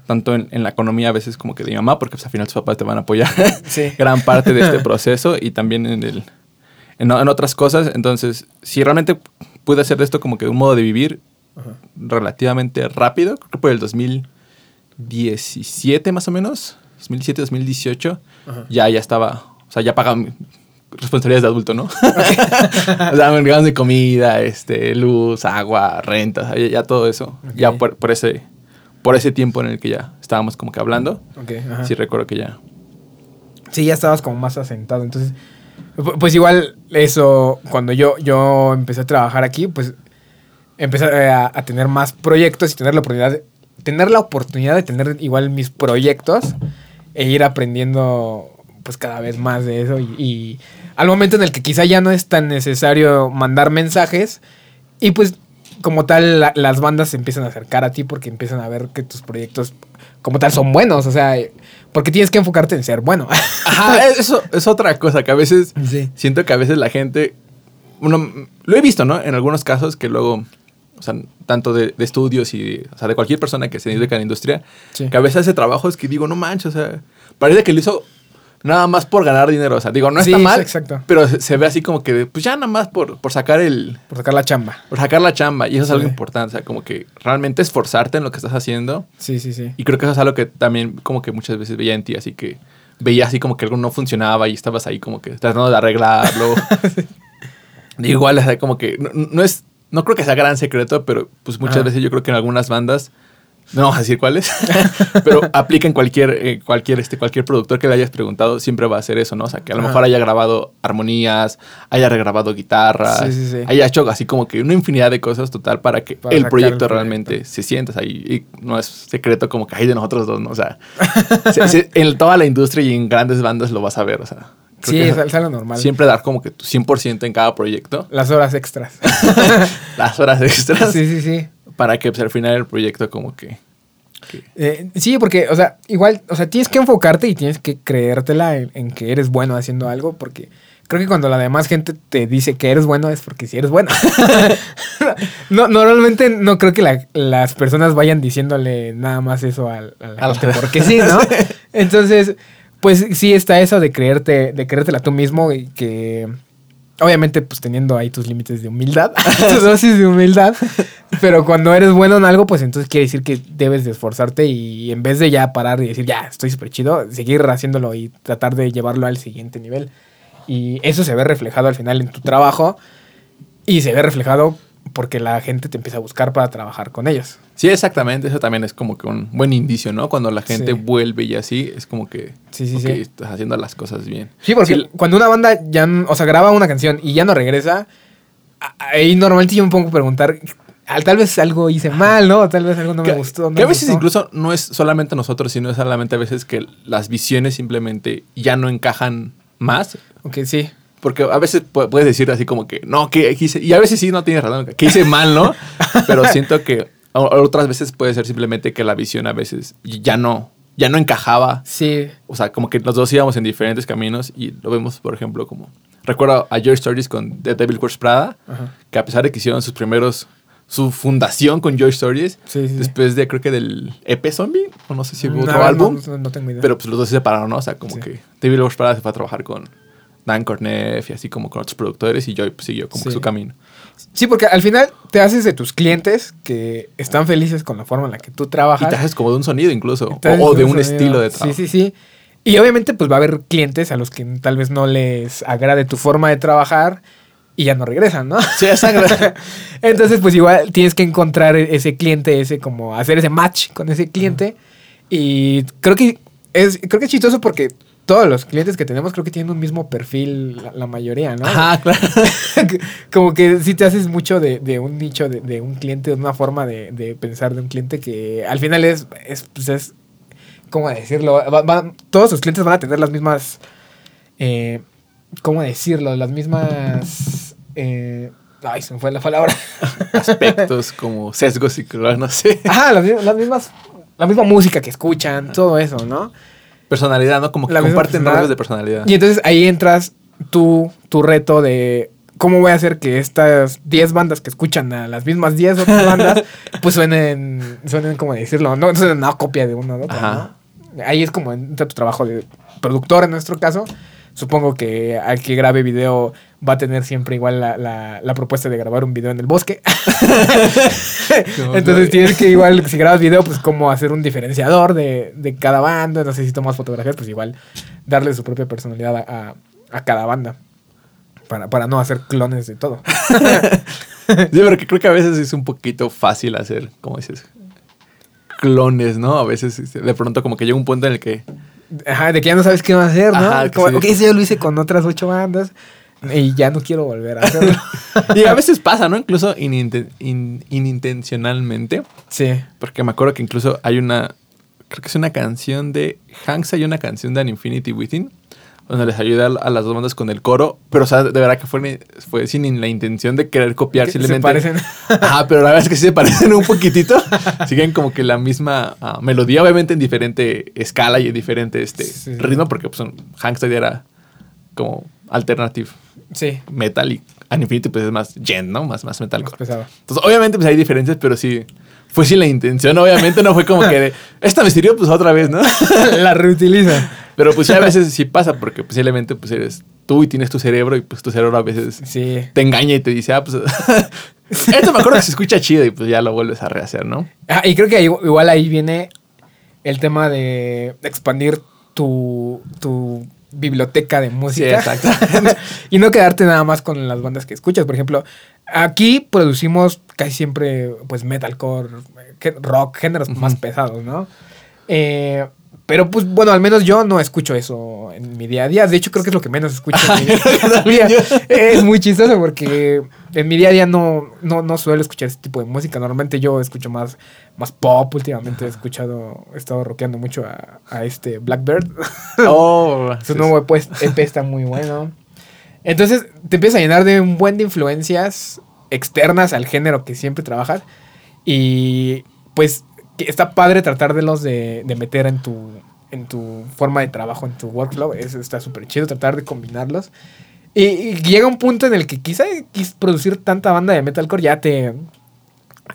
tanto en, en la economía a veces como que de mi mamá, porque pues, al final tus papás te van a apoyar Sí. gran parte de este proceso y también en, el, en, en otras cosas. Entonces, si realmente pude hacer de esto como que un modo de vivir Ajá. relativamente rápido, creo que por el 2017 más o menos, 2017, 2018, Ajá. ya, ya estaba, o sea, ya pagaba responsabilidades de adulto, ¿no? o sea, me de comida, este, luz, agua, renta, ya, ya todo eso, ya por, por ese, por ese tiempo en el que ya estábamos como que hablando, Ok, ajá. sí recuerdo que ya. Sí, ya estabas como más asentado. Entonces, pu- pues igual eso, cuando yo, yo empecé a trabajar aquí, pues empecé a, a tener más proyectos y tener la oportunidad, de, tener la oportunidad de tener igual mis proyectos e ir aprendiendo pues cada vez más de eso y, y al momento en el que quizá ya no es tan necesario mandar mensajes y pues como tal la- las bandas se empiezan a acercar a ti porque empiezan a ver que tus proyectos como tal son buenos, o sea, porque tienes que enfocarte en ser bueno. Ajá, eso es otra cosa que a veces Sí. siento que a veces la gente, bueno, lo he visto, ¿no? En algunos casos que luego, o sea, tanto de, de estudios y, o sea, de cualquier persona que se dedica a la industria, Sí. que a veces hace trabajos que digo, no manches, o sea, parece que lo hizo nada más por ganar dinero. O sea, digo, no Sí, está mal, exacto. pero se, se ve así como que, pues ya nada más por, por sacar el, Por sacar la chamba. por sacar la chamba. Y eso es algo Sí. importante. O sea, como que realmente esforzarte en lo que estás haciendo. Sí, sí, sí. Y creo que eso es algo que también como que muchas veces veía en ti. Así que veía así como que algo no funcionaba y estabas ahí como que tratando de arreglarlo. Igual, o sea, como que no, no es... No creo que sea gran secreto, pero pues muchas veces yo creo que en algunas bandas... No vamos a decir cuáles, pero aplica en cualquier, eh, cualquier, este, cualquier productor que le hayas preguntado, siempre va a hacer eso, ¿no? O sea, que a lo mejor haya grabado armonías, haya regrabado guitarras, Sí, sí, sí. haya hecho así como que una infinidad de cosas total para que Para el proyecto el realmente se sienta ahí. Y no es secreto como que hay de nosotros dos, ¿no? O sea, se- se- en toda la industria y en grandes bandas lo vas a ver, o sea. Sí, es, normal. Siempre dar como que tu 100% en cada proyecto, Las horas extras. las horas extras, sí, sí, sí. Para que pues, al final el proyecto como que... que- Eh, sí, porque, o sea, igual, o sea, tienes que enfocarte y tienes que creértela en, en que eres bueno haciendo algo, porque creo que cuando la demás gente te dice que eres bueno es porque sí eres bueno. no, normalmente no creo que la- las personas vayan diciéndole nada más eso al- a, A la- gente, porque sí, ¿no? Entonces, pues sí está eso de creerte, de creértela tú mismo y que obviamente pues teniendo ahí tus límites de humildad, tus dosis de humildad, pero cuando eres bueno en algo, pues entonces quiere decir que debes de esforzarte y en vez de ya parar y decir, ya, estoy súper chido, seguir haciéndolo y tratar de llevarlo al siguiente nivel. Y eso se ve reflejado al final en tu trabajo y se ve reflejado porque la gente te empieza a buscar para trabajar con ellos. Sí, exactamente, eso también es como que un buen indicio, ¿no? Cuando la gente Sí. vuelve y así, es como que... Sí, sí, sí. estás haciendo las cosas bien. Sí, porque Sí, cuando una banda ya, o sea, graba una canción y ya no regresa, ahí normalmente yo me pongo a preguntar, ah, tal vez algo hice mal, ¿no? Tal vez algo no me que, gustó. no que a veces gustó. incluso no es solamente nosotros, sino solamente a veces que las visiones simplemente ya no encajan más. Ok, sí. Porque a veces pu- puedes decir así como que, no, que hice... Y a veces sí, no tienes razón, que hice mal, ¿no? Pero siento que o- otras veces puede ser simplemente que la visión a veces ya no, ya no encajaba. Sí. O sea, como que los dos íbamos en diferentes caminos y lo vemos, por ejemplo, como... Recuerdo a Joy Stories con The Devil Wears Prada, Ajá. que a pesar de que hicieron sus primeros... Su fundación con Joy Stories, Sí, sí, después de creo que del EP Zombie, o no sé si hubo No, otro no, álbum, No, no tengo idea. pero pues los dos se separaron, ¿no? O sea, como Sí. que David Wears Prada se fue a trabajar con Dan Corneff y así como con otros productores y Joy pues, siguió como Sí. su camino. Sí, porque al final te haces de tus clientes que están felices con la forma en la que tú Y trabajas. te haces como de un sonido incluso, o, de un estilo de trabajo. Sí, sí, sí. Y obviamente pues va a haber clientes a los que tal vez no les agrade tu forma de trabajar y ya no regresan, ¿no? Sí, exacto. Entonces, pues igual tienes que encontrar ese cliente, ese como hacer ese match con ese cliente. Y creo que es, creo que es chistoso porque todos los clientes que tenemos creo que tienen un mismo perfil, la, la mayoría, ¿no? Ajá, claro. como que si te haces mucho de, de un nicho, de, de un cliente, de una forma de, de pensar de un cliente que al final es, es, pues es ¿cómo decirlo? Va- va- todos sus clientes van a tener las mismas, eh, ¿cómo decirlo? Las mismas... eh, ay, se me fue la palabra. Aspectos como sesgos y no sé. Ajá, las, las mismas, la misma música que escuchan, todo eso, ¿no? Personalidad, ¿no? Como que La comparten rasgos de personalidad. Y entonces ahí entras tú, tu reto de cómo voy a hacer que estas 10 bandas que escuchan a las mismas 10 otras bandas, pues suenen, suenen como decirlo, no suenen una copia de uno de otro, Ajá. ¿no? Ahí es como entra tu trabajo de productor en nuestro caso. Supongo que al que grabe video va a tener siempre igual la, la- la propuesta de grabar un video en el bosque. Entonces tienes que igual, si grabas video, pues como hacer un diferenciador de, de cada banda. No sé si tomas fotografías, pues igual darle su propia personalidad a, a- a cada banda. Para, para no hacer clones de todo. Sí, porque creo que a veces es un poquito fácil hacer, como dices, clones, ¿no? A veces este, de pronto como que llega un punto en el que... Ajá, de que ya no sabes qué va a hacer, ¿no? Ajá, Como, sí. ok, eso ya lo hice con otras ocho bandas y ya no quiero volver a hacerlo. Y a veces pasa, ¿no? Incluso ininten- in- inintencionalmente. sí. Porque me acuerdo que incluso hay una... Creo que es una canción de Hanks, hay una canción de An Infinity Within, donde les ayuda a las dos bandas con el coro, pero o sea, de verdad que fue, fue sin la intención de querer copiar, Que se simplemente... parecen. Ajá, pero la verdad es que sí se parecen un poquitito. Siguen como que la misma ah, melodía, obviamente en diferente escala y en diferente este, Sí. ritmo, porque pues, era como alternative Sí. metal y An Infinity pues es más gen, ¿no? Más, más metal. Más pesado. Entonces, obviamente pues hay diferencias, pero sí fue sin la intención. Obviamente no fue como que de, esta me sirvió pues otra vez, ¿no? La reutiliza. Pero pues ya a veces sí pasa porque posiblemente pues eres tú y tienes tu cerebro y pues tu cerebro a veces Sí. te engaña y te dice, ah, pues esto me acuerdo que se escucha chido y pues ya lo vuelves a rehacer, ¿no? Ah, y creo que igual ahí viene el tema de expandir tu, tu biblioteca de Sí, música. exacto. y no quedarte nada más con las bandas que escuchas. Por ejemplo, aquí producimos casi siempre pues metalcore, rock, géneros más pesados, ¿no? Eh, pero pues bueno, al menos yo no escucho eso en mi día a día. De hecho, creo que es lo que menos escucho en mi día a día. Es muy chistoso porque en mi día a día no, no, no suelo escuchar ese tipo de música. Normalmente yo escucho más, más pop. Últimamente he escuchado, he estado rockeando mucho a, a este Blackbird. Oh, Su sí, nuevo EP, EP está muy bueno. Entonces te empiezas a llenar de un buen de influencias externas al género que siempre trabajas. Y pues que está padre tratar de los de, de meter en tu, en tu forma de trabajo, en tu workflow. Eso está súper chido, tratar de combinarlos. Y, y llega un punto en el que quizá producir tanta banda de metalcore ya te...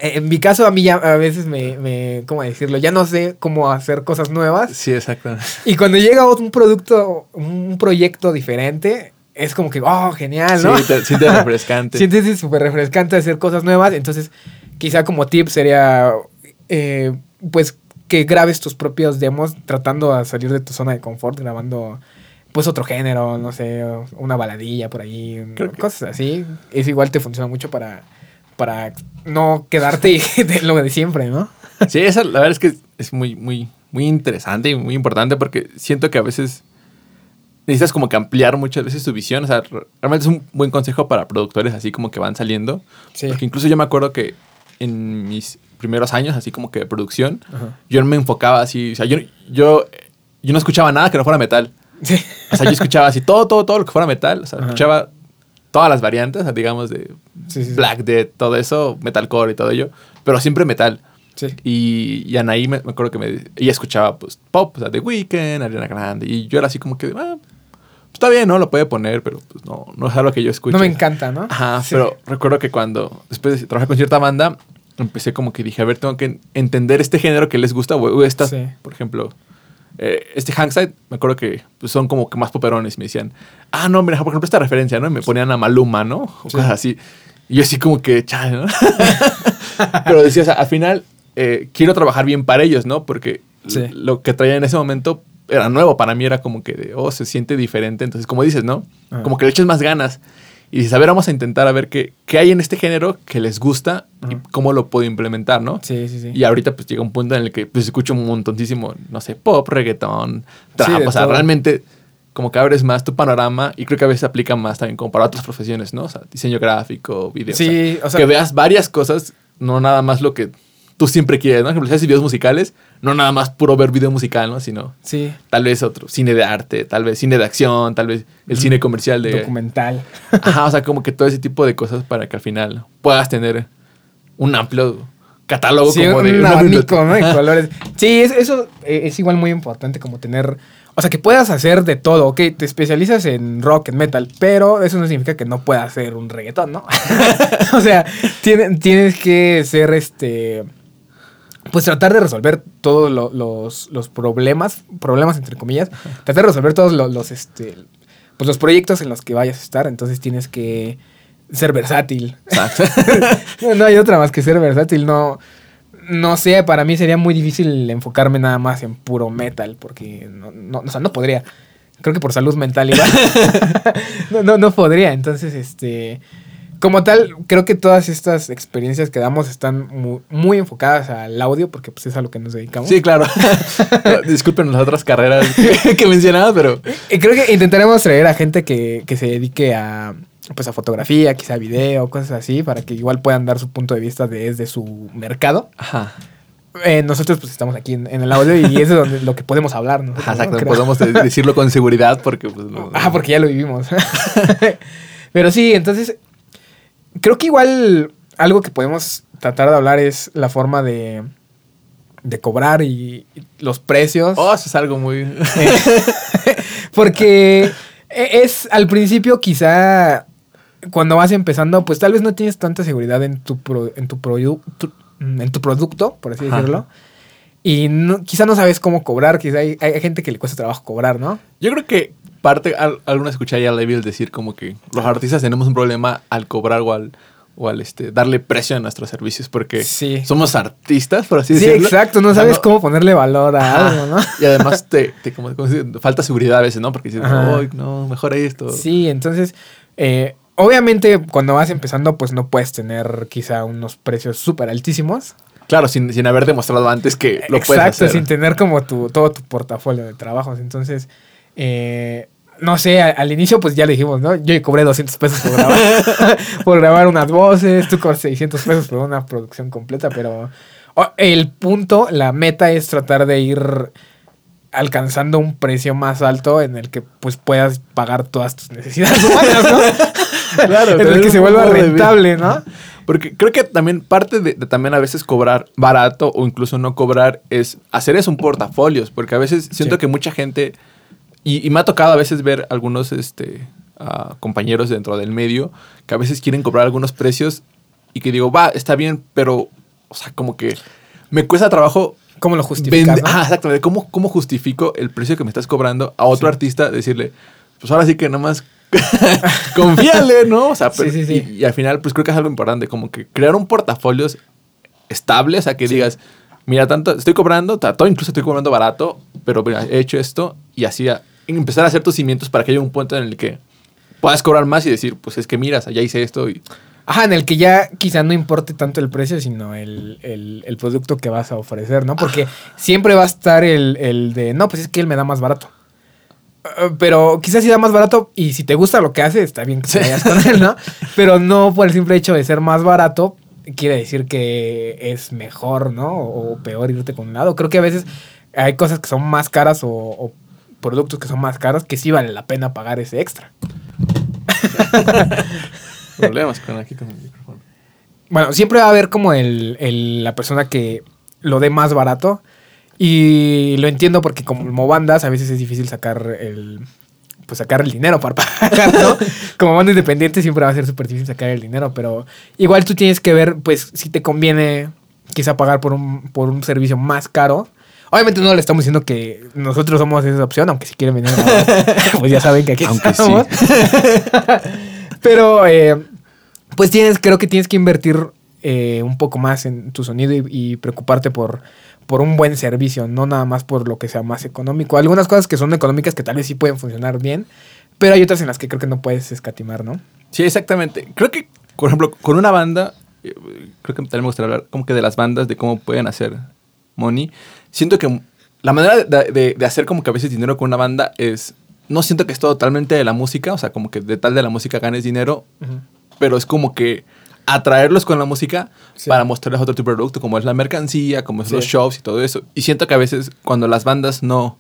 En mi caso, a mí ya a veces me, me... ¿Cómo decirlo? Ya no sé cómo hacer cosas nuevas. Sí, exacto. Y cuando llega un producto, un proyecto diferente, es como que, oh, genial, ¿no? Sí, te, sí te refrescante. Sientes es súper refrescante hacer cosas nuevas. Entonces, quizá como tip sería, eh, pues, que grabes tus propios demos tratando de salir de tu zona de confort, grabando, pues, otro género, no sé, una baladilla por ahí, Creo que- cosas así. Es igual te funciona mucho para, para no quedarte de lo de siempre, ¿no? Sí, esa la verdad es que es muy, muy, muy interesante y muy importante porque siento que a veces necesitas como que ampliar muchas veces tu visión. O sea, re- realmente es un buen consejo para productores así como que van saliendo. Sí. Porque incluso yo me acuerdo que en mis primeros años, así como que de producción, Ajá. yo me enfocaba así. O sea, yo, yo, yo no escuchaba nada que no fuera metal. Sí. O sea, yo escuchaba así todo, todo, todo lo que fuera metal. O sea, Ajá. escuchaba todas las variantes, digamos, de Sí, sí, sí. Black Death, todo eso, metalcore y todo ello. Pero siempre metal. Sí. Y, y Anaí me, me acuerdo que me, ella escuchaba pues pop, o sea, The Weeknd, Ariana Grande. Y yo era así como que, ah, pues, está bien, ¿no? Lo puede poner, pero pues no, no es algo que yo escucho. No me encanta, ¿no? Ajá, Sí. pero recuerdo que cuando, después de trabajar con cierta banda, empecé como que dije, a ver, tengo que entender este género que les gusta, o, o esta, Sí. por ejemplo, eh, este Hangside, me acuerdo que pues, son como que más poperones me decían, ah, no, mira, por ejemplo, esta referencia, ¿no? Y me ponían a Maluma, ¿no? O Sí. cosas así. Y yo así como que, chale, ¿no? Pero decía, o sea, al final eh, quiero trabajar bien para ellos, ¿no? Porque Sí. lo que traía en ese momento era nuevo. Para mí era como que, de, oh, se siente diferente. Entonces, como dices, ¿no? Ajá. Como que le eches más ganas. Y dices, a ver, vamos a intentar a ver qué, qué hay en este género que les gusta y Ajá. cómo lo puedo implementar, ¿no? Sí, sí, sí. Y ahorita pues llega un punto en el que pues escucho un montoncísimo, no sé, pop, reggaetón, trap. Sí, o sea, todo. realmente como que abres más tu panorama y creo que a veces aplica más también como para otras profesiones, ¿no? O sea, diseño gráfico, video. Sí, o sea- que veas varias cosas, no nada más lo que tú siempre quieres, ¿no? Por ejemplo, si haces videos musicales, no nada más puro ver video musical, ¿no? Sino Sí. tal vez otro, cine de arte, tal vez cine de acción, tal vez el Ujú. cine comercial de... Documental. Ajá, o sea, como que todo ese tipo de cosas para que al final puedas tener un amplio catálogo Sí, como de un abanico, biblioteca. ¿no? De colores. Sí, es- eso eh, es igual muy importante como tener... O sea, que puedas hacer de todo, ok, te especializas en rock, en metal, pero eso no significa que no puedas hacer un reggaetón, ¿no? o sea, tiene- tienes que ser este... Pues tratar de resolver todos lo- los, los problemas, problemas entre comillas, tratar de resolver todos lo- los, este, pues los proyectos en los que vayas a estar, entonces tienes que ser versátil. No, no hay otra más que ser versátil. No, no sé, para mí sería muy difícil enfocarme nada más en puro metal, porque no, no, o sea, no podría. Creo que por salud mental igual. no, no, no podría. Entonces, este. Como tal, creo que todas estas experiencias que damos están muy, muy enfocadas al audio, porque pues es a lo que nos dedicamos. Sí, claro. Disculpen las otras carreras que, que mencionaba, pero creo que intentaremos traer a gente que, que se dedique a, pues a fotografía, quizá video, cosas así, para que igual puedan dar su punto de vista desde su mercado. ajá, Eh, nosotros pues estamos aquí en, en el audio y eso es donde- lo que podemos hablar. nosotros, ajá, ¿no? exacto. Podemos de- decirlo con seguridad porque pues no- Ah, porque ya lo vivimos. Pero sí, entonces creo que igual algo que podemos tratar de hablar es la forma de, de cobrar y, y los precios. Oh, eso es algo muy Porque e- es al principio quizá cuando vas empezando, pues tal vez no tienes tanta seguridad en tu pro- en tu produ- tu- en tu producto, por así Ajá. decirlo. y no, quizá no sabes cómo cobrar, quizá hay, hay gente que le cuesta trabajo cobrar, ¿no? Yo creo que parte, al, alguna escuché a Level decir como que los artistas tenemos un problema al cobrar o al, o al este, darle precio a nuestros servicios porque Sí. somos artistas, por así Sí, decirlo. exacto, no O sea, sabes cómo ponerle valor a Ajá. algo, ¿no? Y además te, te como, falta seguridad a veces, ¿no? Porque dices, Ajá. "Ay, no, mejor esto. Sí, entonces, eh, obviamente cuando vas empezando, pues no puedes tener quizá unos precios súper altísimos. Claro, sin, sin haber demostrado antes que lo puedes Exacto, hacer. sin tener como tu, todo tu portafolio de trabajos. Entonces, eh, no sé, al inicio pues ya le dijimos, ¿no? Yo cobré 200 pesos por grabar, por grabar unas voces, tú cobras 600 pesos por una producción completa, pero el punto, la meta es tratar de ir alcanzando un precio más alto en el que pues puedas pagar todas tus necesidades humanas, ¿no? Claro, en el que se vuelva rentable, ¿no? Porque creo que también parte de, de también a veces cobrar barato o incluso no cobrar es hacer eso un portafolios. Porque a veces siento Sí. que mucha gente, y, y me ha tocado a veces ver algunos este, ah, compañeros dentro del medio que a veces quieren cobrar algunos precios y que digo, va, está bien, pero, o sea, como que me cuesta trabajo ¿Cómo lo justificas? No? Ah, exactamente. ¿Cómo, ¿Cómo justifico el precio que me estás cobrando a otro Sí. artista? Decirle, pues ahora sí que nada más confíale, ¿no? O sea, pero- sí, sí. Y, y al final, pues creo que es algo importante, como que crear un portafolio estable, o sea, que digas, mira, tanto estoy cobrando, ta- todo incluso estoy cobrando barato, pero mira, he hecho esto y así a- empezar a hacer tus cimientos para que haya un punto en el que puedas cobrar más y decir, pues es que miras, allá hice esto y Ajá, en el que ya quizá no importe tanto el precio, sino el, el- el producto que vas a ofrecer, ¿no? Porque siempre va a estar el, el de, no, pues es que él me da más barato. Eh, Pero quizás si da más barato y si te gusta lo que hace, está bien que te vayas con él, ¿no? Pero no por el simple hecho de ser más barato, quiere decir que es mejor, ¿no? O, peor irte con un lado. Creo que a veces hay cosas que son más caras o, o productos que son más caros que sí vale la pena pagar ese extra. problemas con aquí con el micrófono. Bueno, siempre va a haber como el, el- la persona que lo dé más barato. Y lo entiendo porque como bandas a veces es difícil sacar el... Pues sacar el dinero para pagar, ¿no? como banda independiente siempre va a ser súper difícil sacar el dinero. Pero igual tú tienes que ver, pues, si te conviene quizá pagar por un, por un servicio más caro. Obviamente no le estamos diciendo que nosotros somos esa opción, aunque si quieren venir, a- pues ya saben que aquí Aunque sí. estamos. Pero, eh, pues tienes, creo que tienes que invertir eh, un poco más en tu sonido y, y preocuparte por, por un buen servicio, no nada más por lo que sea más económico. Algunas cosas que son económicas que tal vez sí pueden funcionar bien, pero hay otras en las que creo que no puedes escatimar, ¿no? Sí, exactamente. Creo que, por ejemplo, con una banda, eh, creo que también me gustaría hablar como que de las bandas, de cómo pueden hacer money. Siento que la manera de, de- de hacer como que a veces dinero con una banda es, no siento que es totalmente de la música, o sea, como que de tal de la música ganes dinero, pero es como que atraerlos con la música Sí. para mostrarles otro tipo de producto, como es la mercancía, como es Sí. los shows y todo eso. Y siento que a veces cuando las bandas no,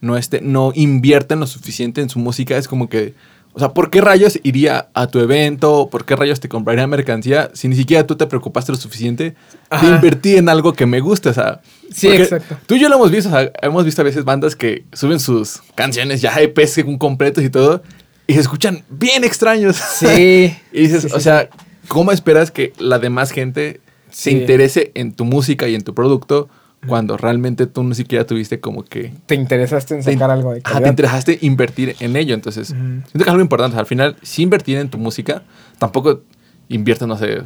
no, este, no invierten lo suficiente en su música, es como que, o sea, ¿por qué rayos iría a tu evento? ¿Por qué rayos te compraría mercancía si ni siquiera tú te preocupaste lo suficiente Ajá. de invertir en algo que me gusta? O sea, Sí, exacto. Tú y yo lo hemos visto, o sea, hemos visto a veces bandas que suben sus canciones ya EPs según completos y todo, y se escuchan bien extraños. Sí. Y dices, Sí, sí, o sea, ¿cómo esperas que la demás gente se Sí. interese en tu música y en tu producto cuando realmente tú ni siquiera tuviste como que... Te interesaste en te- sacar algo de Ajá, te calidad. interesaste invertir en ello. Entonces, Ujú. siento que es algo importante. Al final, si invertir en tu música, tampoco inviertes, no sé,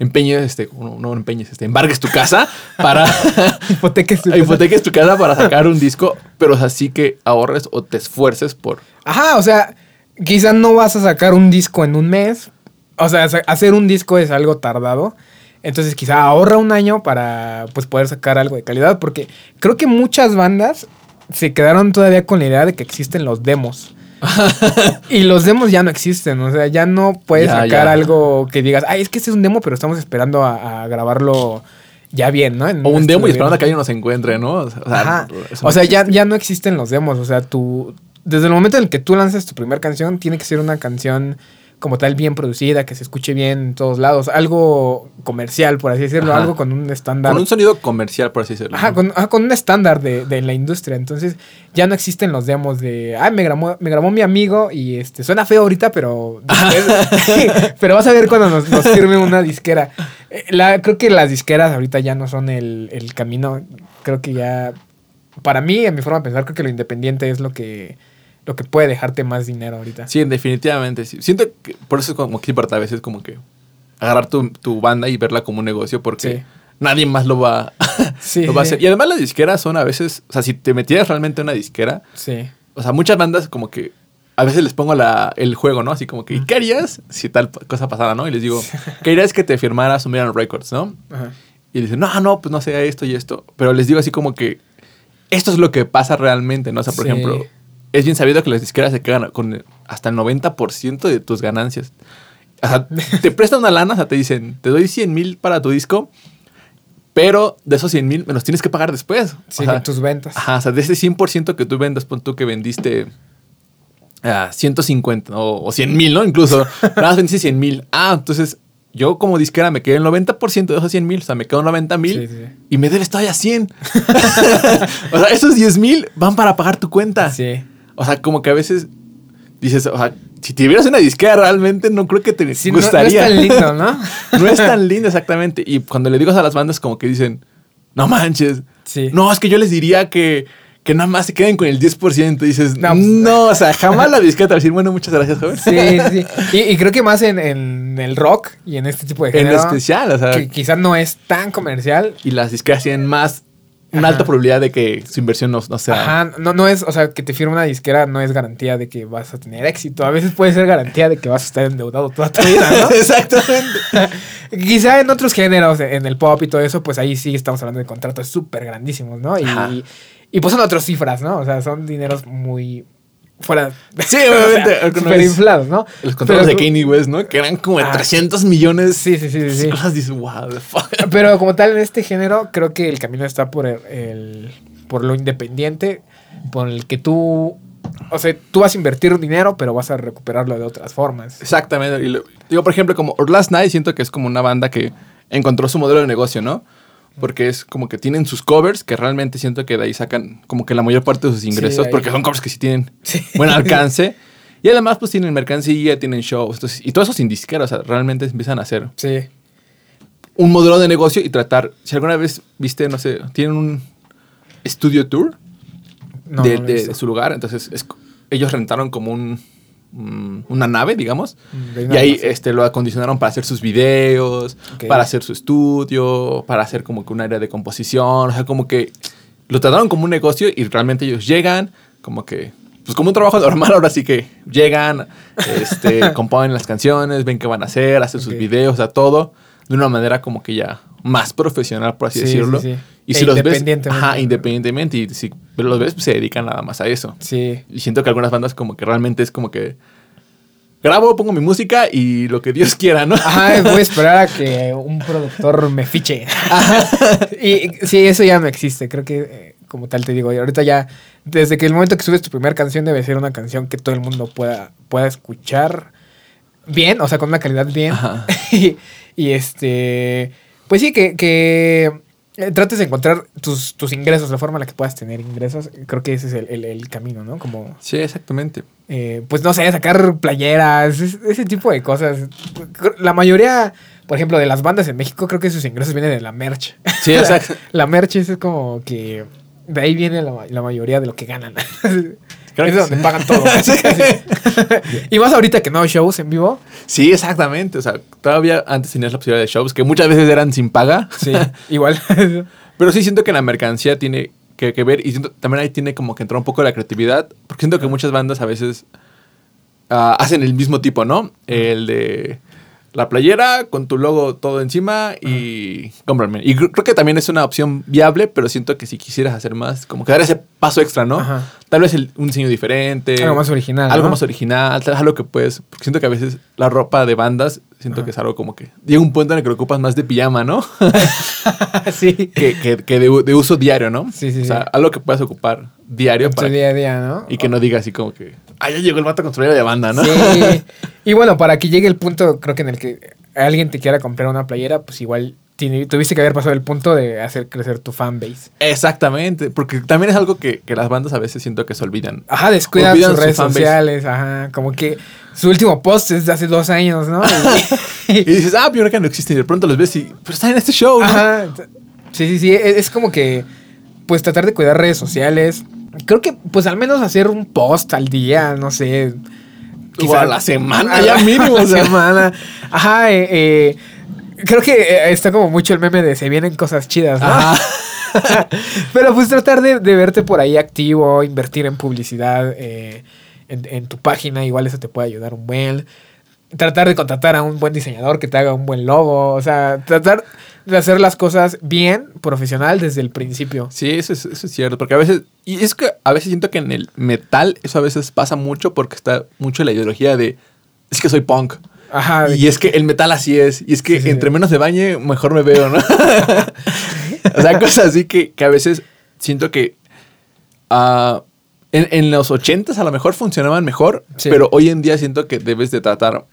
empeñes, este, no, no empeñes, este, embargues tu casa para... Hipoteques tu- hipoteques tu casa para sacar un disco, pero así que ahorres o te esfuerces por... Ajá, o sea, quizá no vas a sacar un disco en un mes. O sea, hacer un disco es algo tardado. Entonces quizá ahorra un año para pues poder sacar algo de calidad. Porque creo que muchas bandas se quedaron todavía con la idea de que existen los demos. y los demos ya no existen. O sea, ya no puedes Ya, sacar ya. algo que digas, ay, es que este es un demo, pero estamos esperando a, a grabarlo ya bien, ¿no? En O un demo y esperando a bien". que alguien nos encuentre, ¿no? O sea, Ajá. O sea, ya, ya no existen los demos. O sea, tú. Desde el momento en el que tú lanzas tu primera canción, tiene que ser una canción como tal bien producida, que se escuche bien en todos lados. Algo comercial, por así decirlo. Ajá. Algo con un estándar. Con un sonido comercial, por así decirlo. Ajá, ¿no? con, ajá, con un estándar de, de la industria. Entonces, ya no existen los demos de. Ay, me grabó, me grabó mi amigo y este suena feo ahorita, pero. después- pero vas a ver cuando nos, nos firme una disquera. Eh, La, creo que las disqueras ahorita ya no son el, el camino. Creo que ya, para mí, en mi forma de pensar, creo que lo independiente es lo que, lo que puede dejarte más dinero ahorita. Sí, definitivamente. Sí. Siento que por eso es como que importa a veces como que agarrar tu, tu banda y verla como un negocio porque Sí. nadie más lo va, Sí, lo va a hacer. Y además las disqueras son a veces, o sea, si te metieras realmente a una disquera, Sí. o sea, muchas bandas como que a veces les pongo la, el juego, ¿no? Así como que, ¿y qué harías si tal cosa pasara, no? Y les digo, ¿qué harías que te firmara Sumerian Records, no? Ajá. Y dicen, no, no, pues no sé esto y esto. Pero les digo así como que esto es lo que pasa realmente, ¿no? O sea, por ejemplo, es bien sabido que las disqueras se quedan con hasta el 90% de tus ganancias. O sea, te prestan una lana, o sea, te dicen, te doy 100 mil para tu disco, pero de esos 100 mil me los tienes que pagar después. Sí, o sea, tus ventas. Ajá, o sea, de ese 100% que tú vendas, pon tú que vendiste a 150 o, o 100 mil, ¿no? Incluso, nada más vendiste 100 mil. Ah, entonces yo como disquera me quedé el 90% de esos 100 mil, o sea, me quedo 90 mil Sí, sí, sí. y me debes todavía 100. o sea, esos 10 mil van para pagar tu cuenta. Sí. O sea, como que a veces dices, o sea, si tuvieras una disquera realmente no creo que te Sí, no- no, gustaría. es tan lindo, ¿no? No es tan lindo exactamente. Y cuando le digo a las bandas como que dicen, no manches, Sí. no, es que yo les diría que, que nada más se queden con el 10%. Y dices, No, no, pues- o sea, jamás la disquera te va a decir, bueno, muchas gracias, joven. Sí, sí. Y, y creo que más en, en el rock y en este tipo de En género. especial, o sea, Que quizás no es tan comercial. y las disqueras tienen más, una Ajá. alta probabilidad de que su inversión no, no sea. Ajá, no, no es, o sea, que te firme una disquera no es garantía de que vas a tener éxito. A veces puede ser garantía de que vas a estar endeudado toda tu vida, ¿no? Exactamente. Quizá en otros géneros, en el pop y todo eso, pues ahí sí estamos hablando de contratos súper grandísimos, ¿no? Y, y pues son otras cifras, ¿no? O sea, son dineros muy fuera. Sí, obviamente, o sea, vez- inflados, ¿no? Los contratos de Kanye West, ¿no? Que eran como de Ah, 300 millones. Sí, sí, sí, sí. sí. Cosas dices, wow, the fuck. Pero como tal, en este género, creo que el camino está por el, el- por lo independiente, por el que tú. O sea, tú vas a invertir dinero, pero vas a recuperarlo de otras formas. Exactamente. Y lo- digo, por ejemplo, como Or Last Night, siento que es como una banda que encontró su modelo de negocio, ¿no? Porque es como que tienen sus covers, que realmente siento que de ahí sacan como que la mayor parte de sus ingresos, porque son covers que sí tienen Sí. buen alcance. Y además, pues tienen mercancía, tienen shows. entonces- y todo eso sin disquera, o sea, realmente empiezan a hacer Sí. un modelo de negocio y tratar. Si alguna vez viste, no sé, tienen un studio tour No, de, no su lugar, entonces es- ellos rentaron como un, una nave, digamos. Mm, Y ahí este, lo acondicionaron para hacer sus videos, para hacer su estudio, para hacer como que un área de composición. O sea, como que lo trataron como un negocio y realmente ellos llegan, como que, pues como un trabajo normal, ahora sí que llegan, este, componen las canciones, ven qué van a hacer, hacen sus videos, o sea, todo de una manera como que ya más profesional, por así Sí, decirlo. sí, sí. Y E si los ves, ajá, independientemente, y si los ves, pues se dedican nada más a eso. Sí. Y siento que algunas bandas como que realmente es como que grabo, pongo mi música y lo que Dios quiera, ¿no? Ajá, voy a esperar a que un productor me fiche. y sí, eso ya no existe. Creo que, eh, como tal te digo, y ahorita ya, desde que el momento que subes tu primera canción, debe ser una canción que todo el mundo pueda, pueda escuchar bien, o sea, con una calidad bien. Ajá. y, y, este, pues sí, que, que eh, trates de encontrar tus, tus ingresos, la forma en la que puedas tener ingresos. Creo que ese es el, el- el camino, ¿no? Como Sí, exactamente. eh, pues no sé, sacar playeras, es- ese tipo de cosas. La mayoría, por ejemplo, de las bandas en México, creo que sus ingresos vienen de la merch. Sí, exacto. la merch es como que de ahí viene la, la mayoría de lo que ganan. Creo es que donde sí. pagan todo. casi. y más ahorita que no hay shows en vivo. Sí, exactamente. O sea, todavía antes tenías la posibilidad de shows que muchas veces eran sin paga. Sí, igual. Pero sí siento que la mercancía tiene que, que ver y siento- también ahí tiene como que entrar un poco la creatividad. Porque siento que muchas bandas a veces ah, hacen el mismo tipo, ¿no? El de la playera con tu logo todo encima y cómprame. Y cr- creo que también es una opción viable, pero siento que si quisieras hacer más, como que dar ese paso extra, ¿no? Ajá. Tal vez el- un diseño diferente. Algo más original. Algo ¿no? más original, tal vez algo que puedes. Porque siento que a veces la ropa de bandas, siento que es algo como que. Llega un punto en el que lo ocupas más de pijama, ¿no? sí. que, que- que de, uso diario, ¿no? Sí, sí, O sea, sí. algo que puedas ocupar diario En tu para, día a día, ¿no? y que no diga así como que. Ah, ya llegó el vato con de banda, ¿no? Sí. Y bueno, para que llegue el punto, creo que en el que alguien te quiera comprar una playera, pues igual tuviste que haber pasado el punto de hacer crecer tu fanbase. Exactamente. Porque también es algo que, que las bandas a veces siento que se olvidan. Ajá, descuidan Olvidan sus su redes sociales, ajá, como que su último post es de hace dos años, ¿no? Y Y- dices, ah, que no existen. Y de pronto los ves y. Pero están en este show, ¿no? ajá, sí, sí, sí, es, es como que pues tratar de cuidar redes sociales. Creo que pues al menos hacer un post al día, no sé. O a la semana, a ya mínimo. a la o sea. semana. Ajá, eh, eh, creo que eh, está como mucho el meme de se vienen cosas chidas, ¿no? Ajá. Pero pues tratar de, de verte por ahí activo, invertir en publicidad eh, en, en tu página, igual eso te puede ayudar un buen. Tratar de contratar a un buen diseñador que te haga un buen logo. O sea, tratar de hacer las cosas bien, profesional desde el principio. Sí, eso es, eso es cierto, porque a veces, y es que a veces siento que en el metal eso a veces pasa mucho porque está mucho la ideología de, es que soy punk, Ajá. y es que el metal así es, y es que Sí, sí, entre menos de bañe, mejor me veo, ¿no? o sea, cosas así que, que a veces siento que ah, en, en los ochentas a lo mejor funcionaban mejor, Sí. pero hoy en día siento que debes de tratar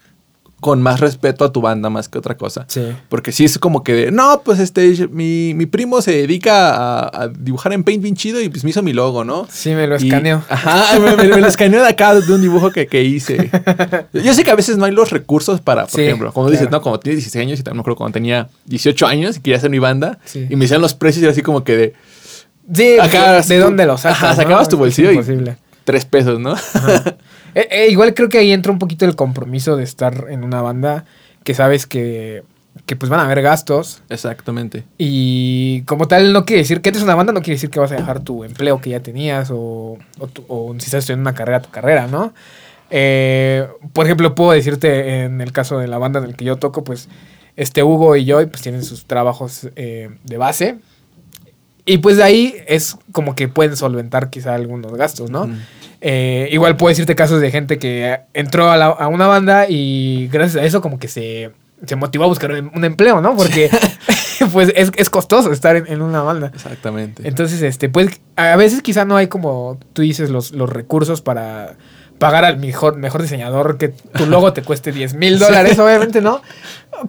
con más respeto a tu banda más que otra cosa. Sí. Porque sí es como que de, no, pues este, mi, mi primo se dedica a, a dibujar en Paint bien chido y pues me hizo mi logo, ¿no? Sí, me lo Y- escaneo. ajá, me, me- me lo escaneó de acá de un dibujo que, que hice. Yo sé que a veces no hay los recursos para, por Sí, ejemplo, como dices, no, como tienes 16 años y también me acuerdo cuando tenía 18 años y quería hacer mi banda Sí. y me decían los precios y era así como que de Sí, Acá, ¿de tú- dónde lo sacas? Ajá, no? sacabas tu bolsillo y- imposible. 3 pesos, ¿no? Eh, eh, igual creo que ahí entra un poquito el compromiso de estar en una banda que sabes que, que pues van a haber gastos Exactamente. y como tal no quiere decir que eres una banda, no quiere decir que vas a dejar tu empleo que ya tenías o, o, tu- o si estás estudiando una carrera, tu carrera, ¿no? Eh, por ejemplo, puedo decirte en el caso de la banda en el que yo toco, pues este Hugo y yo pues tienen sus trabajos eh, de base y pues de ahí es como que pueden solventar quizá algunos gastos, ¿no? Mm. Eh, igual puedo decirte casos de gente que entró a, la- a una banda y gracias a eso como que se, se motivó a buscar un, un empleo, ¿no? Porque pues es, es costoso estar en, en una banda. Exactamente. Entonces, este, pues a veces quizá no hay como tú dices los, los recursos para pagar al mejor, mejor diseñador que tu logo te cueste 10 mil dólares, obviamente, ¿no?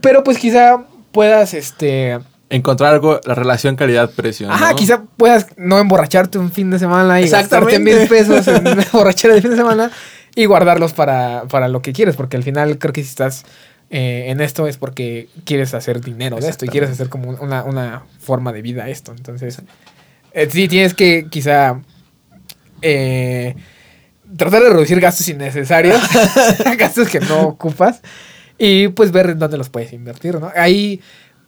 Pero pues quizá puedas, este... Encontrar algo, la relación calidad-precio. ¿no? Ajá, quizá puedas no emborracharte un fin de semana y gastarte mil pesos en una borrachera de fin de semana y guardarlos para, para lo que quieres, porque al final creo que si estás eh, en esto es porque quieres hacer dinero de esto y quieres hacer como una, una forma de vida esto. Entonces, eh, sí, tienes que quizá eh, tratar de reducir gastos innecesarios, gastos que no ocupas, y pues ver en dónde los puedes invertir, ¿no? Ahí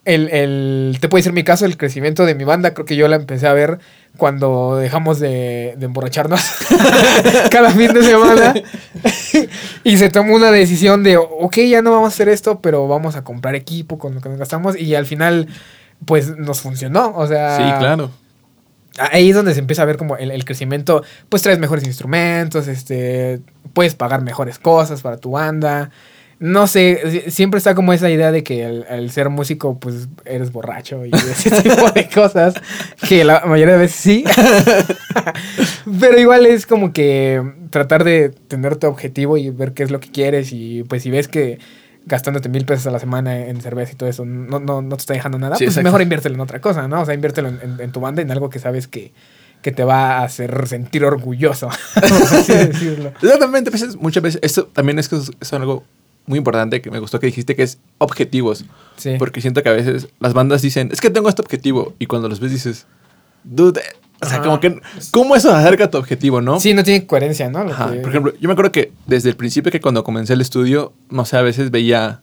el, el- te puede decir mi caso, el crecimiento de mi banda, creo que yo la empecé a ver cuando dejamos de, de emborracharnos cada fin de semana y se tomó una decisión de, ok, ya no vamos a hacer esto, pero vamos a comprar equipo con lo que nos gastamos y al final pues nos funcionó, o sea... Sí, claro. Ahí es donde se empieza a ver como el, el crecimiento, pues traes mejores instrumentos, este, puedes pagar mejores cosas para tu banda. No sé, si- siempre está como esa idea de que al, al ser músico, pues eres borracho y ese tipo de cosas, que la mayoría de veces sí. Pero igual es como que tratar de tener tu objetivo y ver qué es lo que quieres y pues si ves que gastándote mil pesos a la semana en cerveza y todo eso no, no, no te está dejando nada, Sí, pues mejor inviértelo en otra cosa, ¿no? O sea, inviértelo en, en- en tu banda, en algo que sabes que, que te va a hacer sentir orgulloso, por así decirlo. Exactamente, pues es- muchas veces, esto también es, que es algo muy importante que me gustó que dijiste, que es objetivos. Sí. Porque siento que a veces las bandas dicen, es que tengo este objetivo, y cuando los ves dices, dude, o sea, Ajá. como que, ¿cómo eso acerca a tu objetivo, no? Sí, no tiene coherencia, ¿no? Ajá, que- Por ejemplo, yo me acuerdo que desde el principio que cuando comencé el estudio, no sé, a veces veía,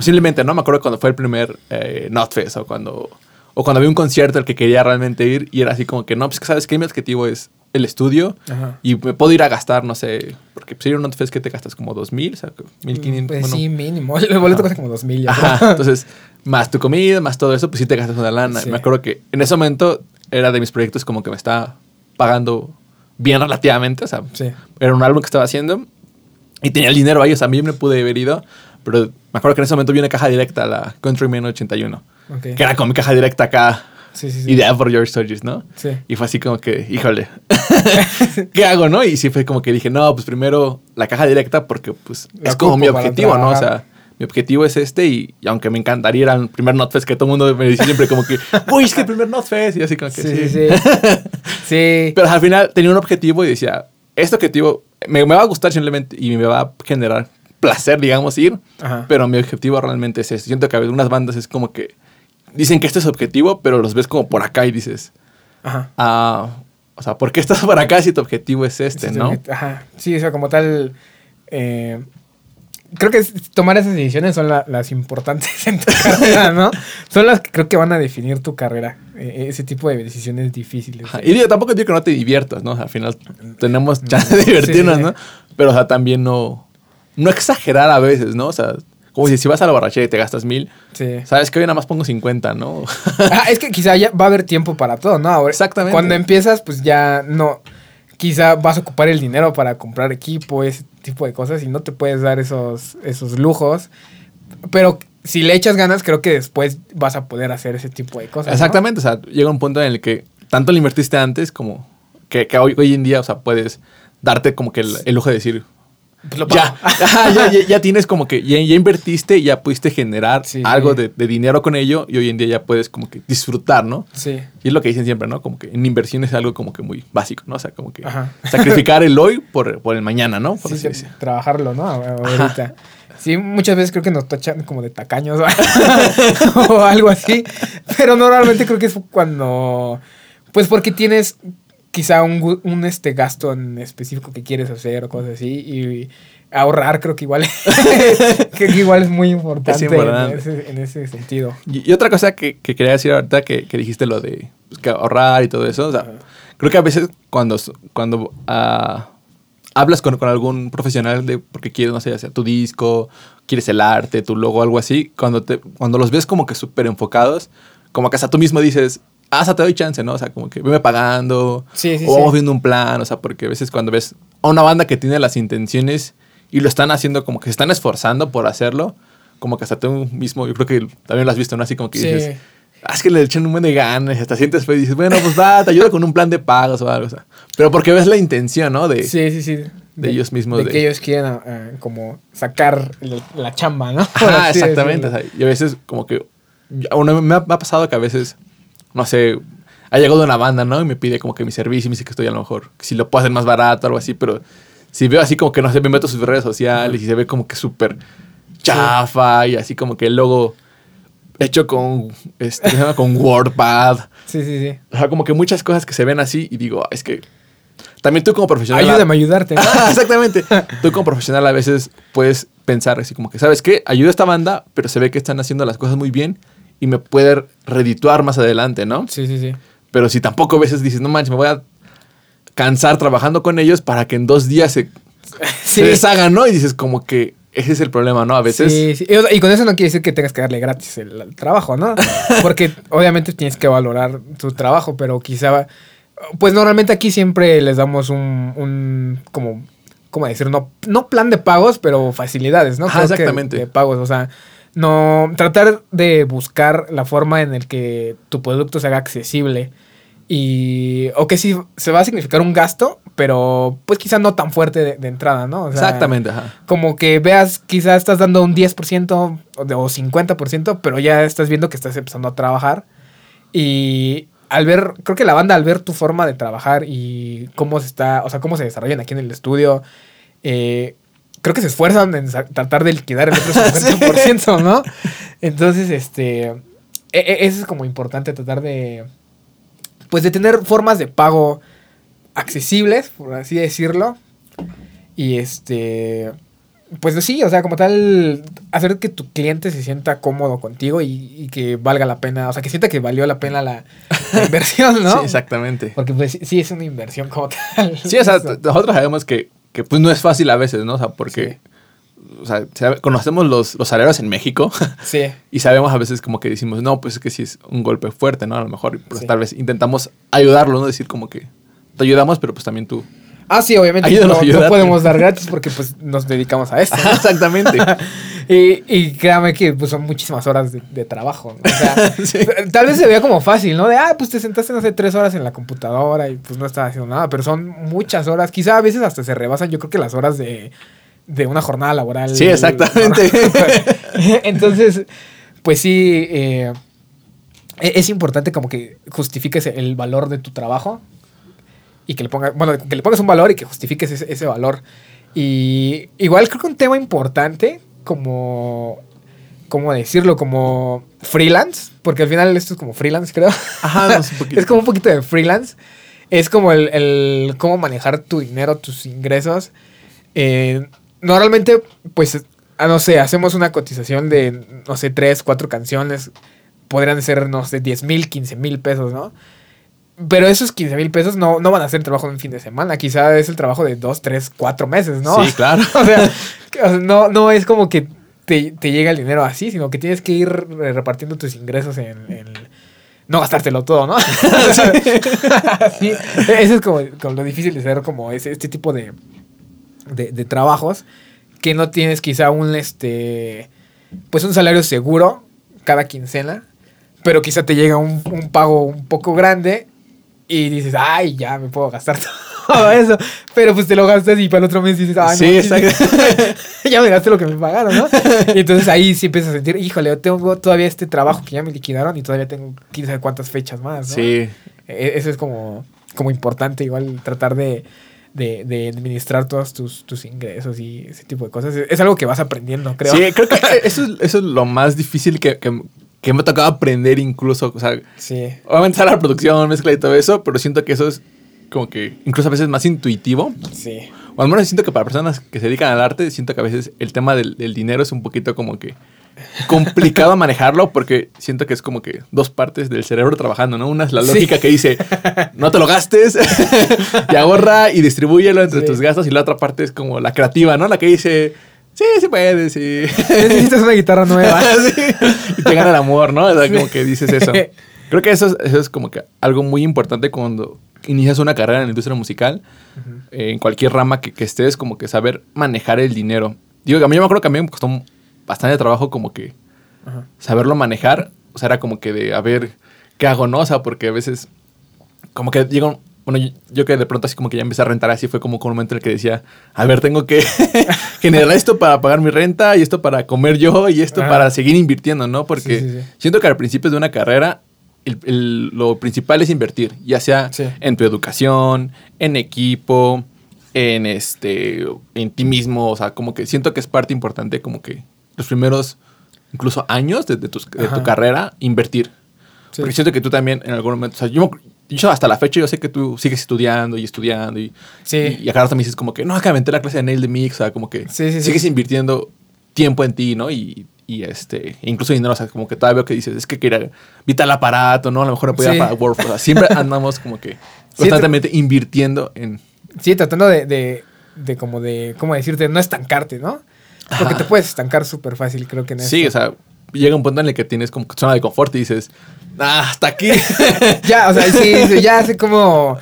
simplemente, ¿no? Me acuerdo cuando fue el primer eh, Notfest o cuando, o cuando había un concierto al que quería realmente ir y era así como que, no, pues sabes que mi objetivo es el estudio Ajá. y me puedo ir a gastar, no sé, porque si ir a un Notfest que te gastas como 2000, o sea, 1500. Pues bueno, sí, mínimo. El boleto cuesta como dos mil entonces, más tu comida, más todo eso, pues sí te gastas una lana. Sí. Me acuerdo que en ese momento era de mis proyectos como que me estaba pagando bien relativamente, o sea, Sí. era un álbum que estaba haciendo y tenía el dinero ahí, o sea, a mí me pude haber ido, pero me acuerdo que en ese momento vi una caja directa la Countryman 81, Ok. que era con mi caja directa acá, Sí, sí, sí. ideal por George Sturgis, ¿no? Sí. Y fue así como que, híjole, ¿qué hago, no? Y sí fue como que dije, no, pues primero la caja directa porque pues La es como mi objetivo, ¿no? O sea, mi objetivo es este y, y aunque me encantaría ir al primer Notfest que todo el mundo me dice siempre como que, uy, es que el primer Notfest y así como que Sí, sí. sí, sí. Pero al final tenía un objetivo y decía, este objetivo me, me va a gustar simplemente y me va a generar placer, digamos, ir. Ajá. Pero mi objetivo realmente es este. Siento que a veces unas bandas es como que dicen que este es objetivo, pero los ves como por acá y dices, Ajá. a, o sea, ¿por qué estás por acá si tu objetivo es este, Sí, no? Ajá. Sí, o sea, como tal. eh, creo que tomar esas decisiones son la- las importantes en tu carrera, ¿no? Son las que creo que van a definir tu carrera. eh, ese tipo de decisiones difíciles. Ajá, Y digo, tampoco digo que no te diviertas, ¿no? Al final tenemos chance de divertirnos, Sí. ¿no? Pero, o sea, también no, no exagerar a veces, ¿no? O sea, como si, si vas a la borrachera y te gastas mil, Sí. sabes que hoy nada más pongo 50, ¿no? Ah, es que quizá ya va a haber tiempo para todo, ¿no? Ahora, Exactamente. Cuando empiezas, pues ya no. Quizá vas a ocupar el dinero para comprar equipo, ese tipo de cosas, y no te puedes dar esos, esos lujos. Pero si le echas ganas, creo que después vas a poder hacer ese tipo de cosas. ¿no? Exactamente, o sea, llega un punto en el que tanto le invertiste antes como que, que hoy, hoy en día, o sea, puedes darte como que el, el lujo de decir, ya, ajá, ya, ya, ya tienes como que, ya, ya invertiste, ya pudiste generar Sí. algo de, de dinero con ello y hoy en día ya puedes como que disfrutar, ¿no? Sí. Y es lo que dicen siempre, ¿no? Como que en inversión es algo como que muy básico, ¿no? O sea, como que Ajá. sacrificar el hoy por, por el mañana, ¿no? Por Sí, así trabajarlo, ¿no? Ahorita. Sí, muchas veces creo que nos tachan como de tacaños o algo así. Pero normalmente creo que es cuando. Pues porque tienes quizá un, un este gasto en específico que quieres hacer o cosas así. Y ahorrar creo que igual, que igual es muy importante, importante. En, ese, en ese sentido. Y, y otra cosa que, que quería decir ahorita que, que dijiste lo de pues, que ahorrar y todo eso, o sea, creo que a veces cuando, cuando ah, hablas con, con algún profesional de porque quieres, no sé, ya sea tu disco, quieres el arte, tu logo, algo así, cuando, te, cuando los ves como que súper enfocados, como que hasta tú mismo dices, hasta te doy chance, ¿no? O sea, como que veme pagando, Sí, sí, o vamos sí. viendo un plan, o sea, porque a veces cuando ves a una banda que tiene las intenciones y lo están haciendo como que se están esforzando por hacerlo, como que hasta tú mismo, yo creo que también lo has visto, ¿no? Así como que dices, ah, es que le echan un buen de ganas, hasta sientes y dices, bueno, pues va, te ayudo con un plan de pagos o algo, o sea. Pero porque ves la intención, ¿no? De, Sí, sí, sí. de ellos mismos, De, de- que ellos quieren ah, como sacar el- la chamba, ¿no? Ajá, exactamente. o sea, y a veces como que... uno me, ha, me ha pasado que a veces, no sé, ha llegado una banda, ¿no? Y me pide como que mi servicio y me dice que estoy a lo mejor, si lo puedo hacer más barato o algo así, pero si veo así como que, no sé, me meto a sus redes sociales y se ve como que súper chafa y así como que el logo hecho con, este, con WordPad. Sí, sí, sí. O sea, como que muchas cosas que se ven así y digo, "Ah, es que también tú como profesional... Ayúdame a ayudarte. Exactamente. Tú como profesional a veces puedes pensar así como que, ¿sabes qué? Ayuda a esta banda, pero se ve que están haciendo las cosas muy bien y me puede redituar más adelante, ¿no? Sí, sí, sí. Pero si tampoco a veces dices, no manches, me voy a cansar trabajando con ellos para que en dos días se, Sí. se deshagan, ¿no? Y dices como que ese es el problema, ¿no? A veces... Sí, sí. Y, con eso no quiere decir que tengas que darle gratis el, el trabajo, ¿no? Porque obviamente tienes que valorar tu trabajo, pero quizá, pues normalmente aquí siempre les damos un, un como, ¿cómo decir? No, no plan de pagos, pero facilidades, ¿no? Ajá, que exactamente. De pagos, o sea, no, tratar de buscar la forma en el que tu producto se haga accesible. Y, o que sí, se va a significar un gasto, pero pues quizá no tan fuerte de, de entrada, ¿no? O sea, Exactamente, ajá. como que veas, quizás estás dando un 10% o de- o 50%, pero ya estás viendo que estás empezando a trabajar. Y al ver, creo que la banda al ver tu forma de trabajar y cómo se está, o sea, cómo se desarrollan aquí en el estudio, eh, creo que se esfuerzan en tratar de liquidar el otro 50%, ¿no? Entonces, este, e- e- eso es como importante tratar de, pues de tener formas de pago accesibles, por así decirlo. Y este, pues sí, o sea, como tal, hacer que tu cliente se sienta cómodo contigo y, y que valga la pena, o sea, que sienta que valió la pena la, la inversión, ¿no? Sí, exactamente. Porque pues sí- es una inversión como tal. Sí, o sea, nosotros sabemos que, que pues no es fácil a veces, ¿no? O sea, porque... O sea, conocemos los, los salarios en México Sí, y sabemos a veces como que decimos, no, pues es que sí es un golpe fuerte, ¿no? A lo mejor, pues Sí. tal vez intentamos ayudarlo, ¿no? Decir como que te ayudamos, pero pues también tú. Ah, sí, obviamente no, no podemos dar gratis porque pues nos dedicamos a esto. ¿no? Exactamente. y, y créame que pues, son muchísimas horas de, de trabajo. O sea, Sí. tal vez se vea como fácil, ¿no? De, ah, pues te sentaste, no sé, tres horas en la computadora y pues no estás haciendo nada. Pero son muchas horas. Quizá a veces hasta se rebasan, yo creo que las horas de, de una jornada laboral. Sí, exactamente. Entonces, pues sí, eh, e- es importante como que justifiques el valor de tu trabajo y que le pongas, bueno, que le pongas un valor y que justifiques ese, ese valor. Y igual creo que un tema importante como, ¿cómo decirlo? Como freelance, porque al final esto es como freelance, creo. Ajá, no, es un es como un poquito de freelance. Es como el, el cómo manejar tu dinero, tus ingresos. Eh, normalmente, pues, ah, no sé, hacemos una cotización de, no sé, tres, cuatro canciones. Podrían ser, no sé, 10 mil, 15 mil pesos, ¿no? Pero esos 15 mil pesos no, no van a ser el trabajo de un fin de semana. Quizá es el trabajo de dos, tres, cuatro meses, ¿no? Sí, claro. o, sea, o sea, no, no es como que te, te llega el dinero así, sino que tienes que ir repartiendo tus ingresos en, en no gastártelo todo, ¿no? sí, eso es como, como, lo difícil de hacer como ese, este tipo de, de, de, trabajos que no tienes quizá un este pues un salario seguro cada quincena, pero quizá te llega un, un pago un poco grande y dices, ay, ya me puedo gastar todo eso. Pero pues te lo gastas y para el otro mes dices, ay, sí, no, exacto. ya me gasté lo que me pagaron, ¿no? Y entonces ahí sí empiezas a sentir, híjole, yo tengo todavía este trabajo que ya me liquidaron y todavía tengo quién sabe cuántas fechas más, ¿no? Sí. E eso es como, como importante, igual tratar de, de, de, administrar todos tus, tus ingresos y ese tipo de cosas. Es algo que vas aprendiendo, creo. Sí, creo que eso es, eso es lo más difícil que, que, que me ha tocado aprender incluso. O sea, sí. obviamente a la producción, mezcla y todo eso, pero siento que eso es como que incluso a veces más intuitivo. Sí. O al menos siento que para personas que se dedican al arte, siento que a veces el tema del, del dinero es un poquito como que complicado manejarlo porque siento que es como que dos partes del cerebro trabajando, ¿no? Una es la lógica sí. que dice, no te lo gastes y ahorra y distribúyelo entre sí. tus gastos y la otra parte es como la creativa, ¿no? La que dice... Sí, sí puedes, sí. Necesitas una guitarra nueva. sí. Y te gana el amor, ¿no? O sea, como que dices eso. Creo que eso es, eso es como que algo muy importante cuando inicias una carrera en la industria musical, uh -huh. eh, en cualquier rama que, que, estés, como que saber manejar el dinero. Digo, a mí yo me acuerdo que a mí me costó bastante trabajo como que uh -huh. saberlo manejar. O sea, era como que de, a ver, ¿qué hago, no? O sea, porque a veces, como que llega un, bueno, yo, yo, que de pronto así como que ya empecé a rentar así, fue como un momento en el que decía, a ver, tengo que generar esto para pagar mi renta y esto para comer yo y esto ah. para seguir invirtiendo, ¿no? Porque sí, sí, sí. siento que al principio de una carrera el, el, lo principal es invertir, ya sea en tu educación, en equipo, en este, en ti mismo, o sea, como que siento que es parte importante como que los primeros incluso años de, de, tu, de tu, carrera invertir. Porque siento que tú también en algún momento, o sea, yo yo hasta la fecha yo sé que tú sigues estudiando y estudiando y, sí. y, y acá también dices como que no, acá aventé la clase de nail de mix, o sea, como que sí, sí, sigues invirtiendo tiempo en ti, ¿no? Y, y este, incluso dinero, o sea, como que todavía veo que dices, es que quería vital aparato, ¿no? A lo mejor sí. para Word, o sea, siempre andamos como que constantemente invirtiendo en... Sí, tratando de, de, de, como de, ¿cómo decirte? No estancarte, ¿no? Porque Ajá. te puedes estancar súper fácil, creo que en Sí, esto. o sea, llega un punto en el que tienes como zona de confort y dices, ah, hasta aquí. ya, o sea, sí, ya sé cómo,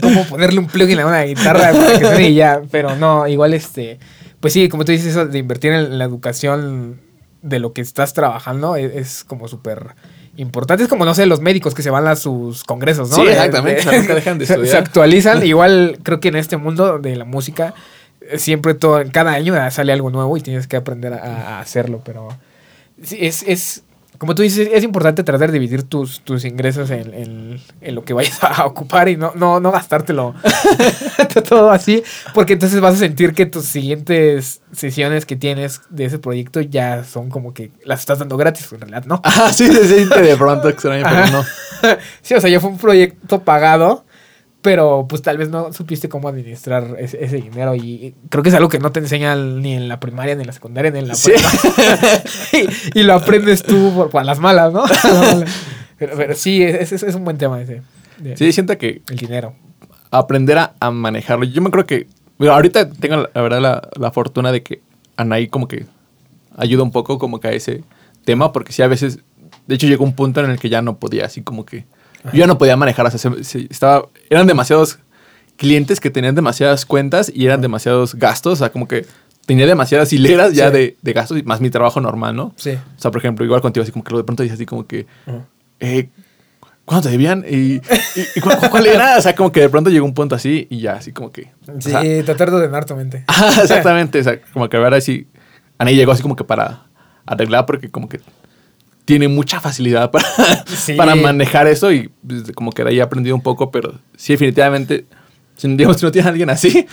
cómo ponerle un plugin a una guitarra para que suene y ya, pero no, igual este, pues sí, como tú dices, eso de invertir en la educación de lo que estás trabajando es, es como súper importante. Es como, no sé, los médicos que se van a sus congresos, ¿no? Sí, exactamente. De, dejan de estudiar. Se actualizan. Igual creo que en este mundo de la música, siempre todo, cada año sale algo nuevo y tienes que aprender a, a hacerlo, pero sí, es, es, como tú dices, es importante tratar de dividir tus, tus ingresos en, en, en, lo que vayas a ocupar y no, no, no gastártelo todo así, porque entonces vas a sentir que tus siguientes sesiones que tienes de ese proyecto ya son como que las estás dando gratis, en realidad, ¿no? Ah, sí, se siente de pronto extraño, pero no. sí, o sea, ya fue un proyecto pagado pero pues tal vez no supiste cómo administrar ese, ese, dinero y creo que es algo que no te enseñan ni en la primaria, ni en la secundaria, ni en la sí. y, y, lo aprendes tú por, por las malas, ¿no? pero, pero, sí, es, es, es, un buen tema ese. De, sí, siento que... El dinero. Aprender a, a manejarlo. Yo me creo que... Bueno, ahorita tengo la verdad la, la, fortuna de que Anaí como que ayuda un poco como que a ese tema porque sí a veces... De hecho llegó un punto en el que ya no podía así como que yo ya no podía manejar, o sea, se, se, estaba, eran demasiados clientes que tenían demasiadas cuentas y eran demasiados gastos, o sea, como que tenía demasiadas hileras ya sí. de, de, gastos, más mi trabajo normal, ¿no? Sí. O sea, por ejemplo, igual contigo, así como que de pronto dices así como que, eh, ¿cuánto te debían? ¿Y, y, y cuál, cuál, era? O sea, como que de pronto llegó un punto así y ya, así como que... Sí, o sea, tratar de ordenar tu mente. Exactamente, o sea, como que ahora sí, Ana llegó así como que para arreglar porque como que tiene mucha facilidad para, sí. para manejar eso y pues, como que de ahí he aprendido un poco, pero sí, definitivamente, si, digamos, si no tienes a alguien así,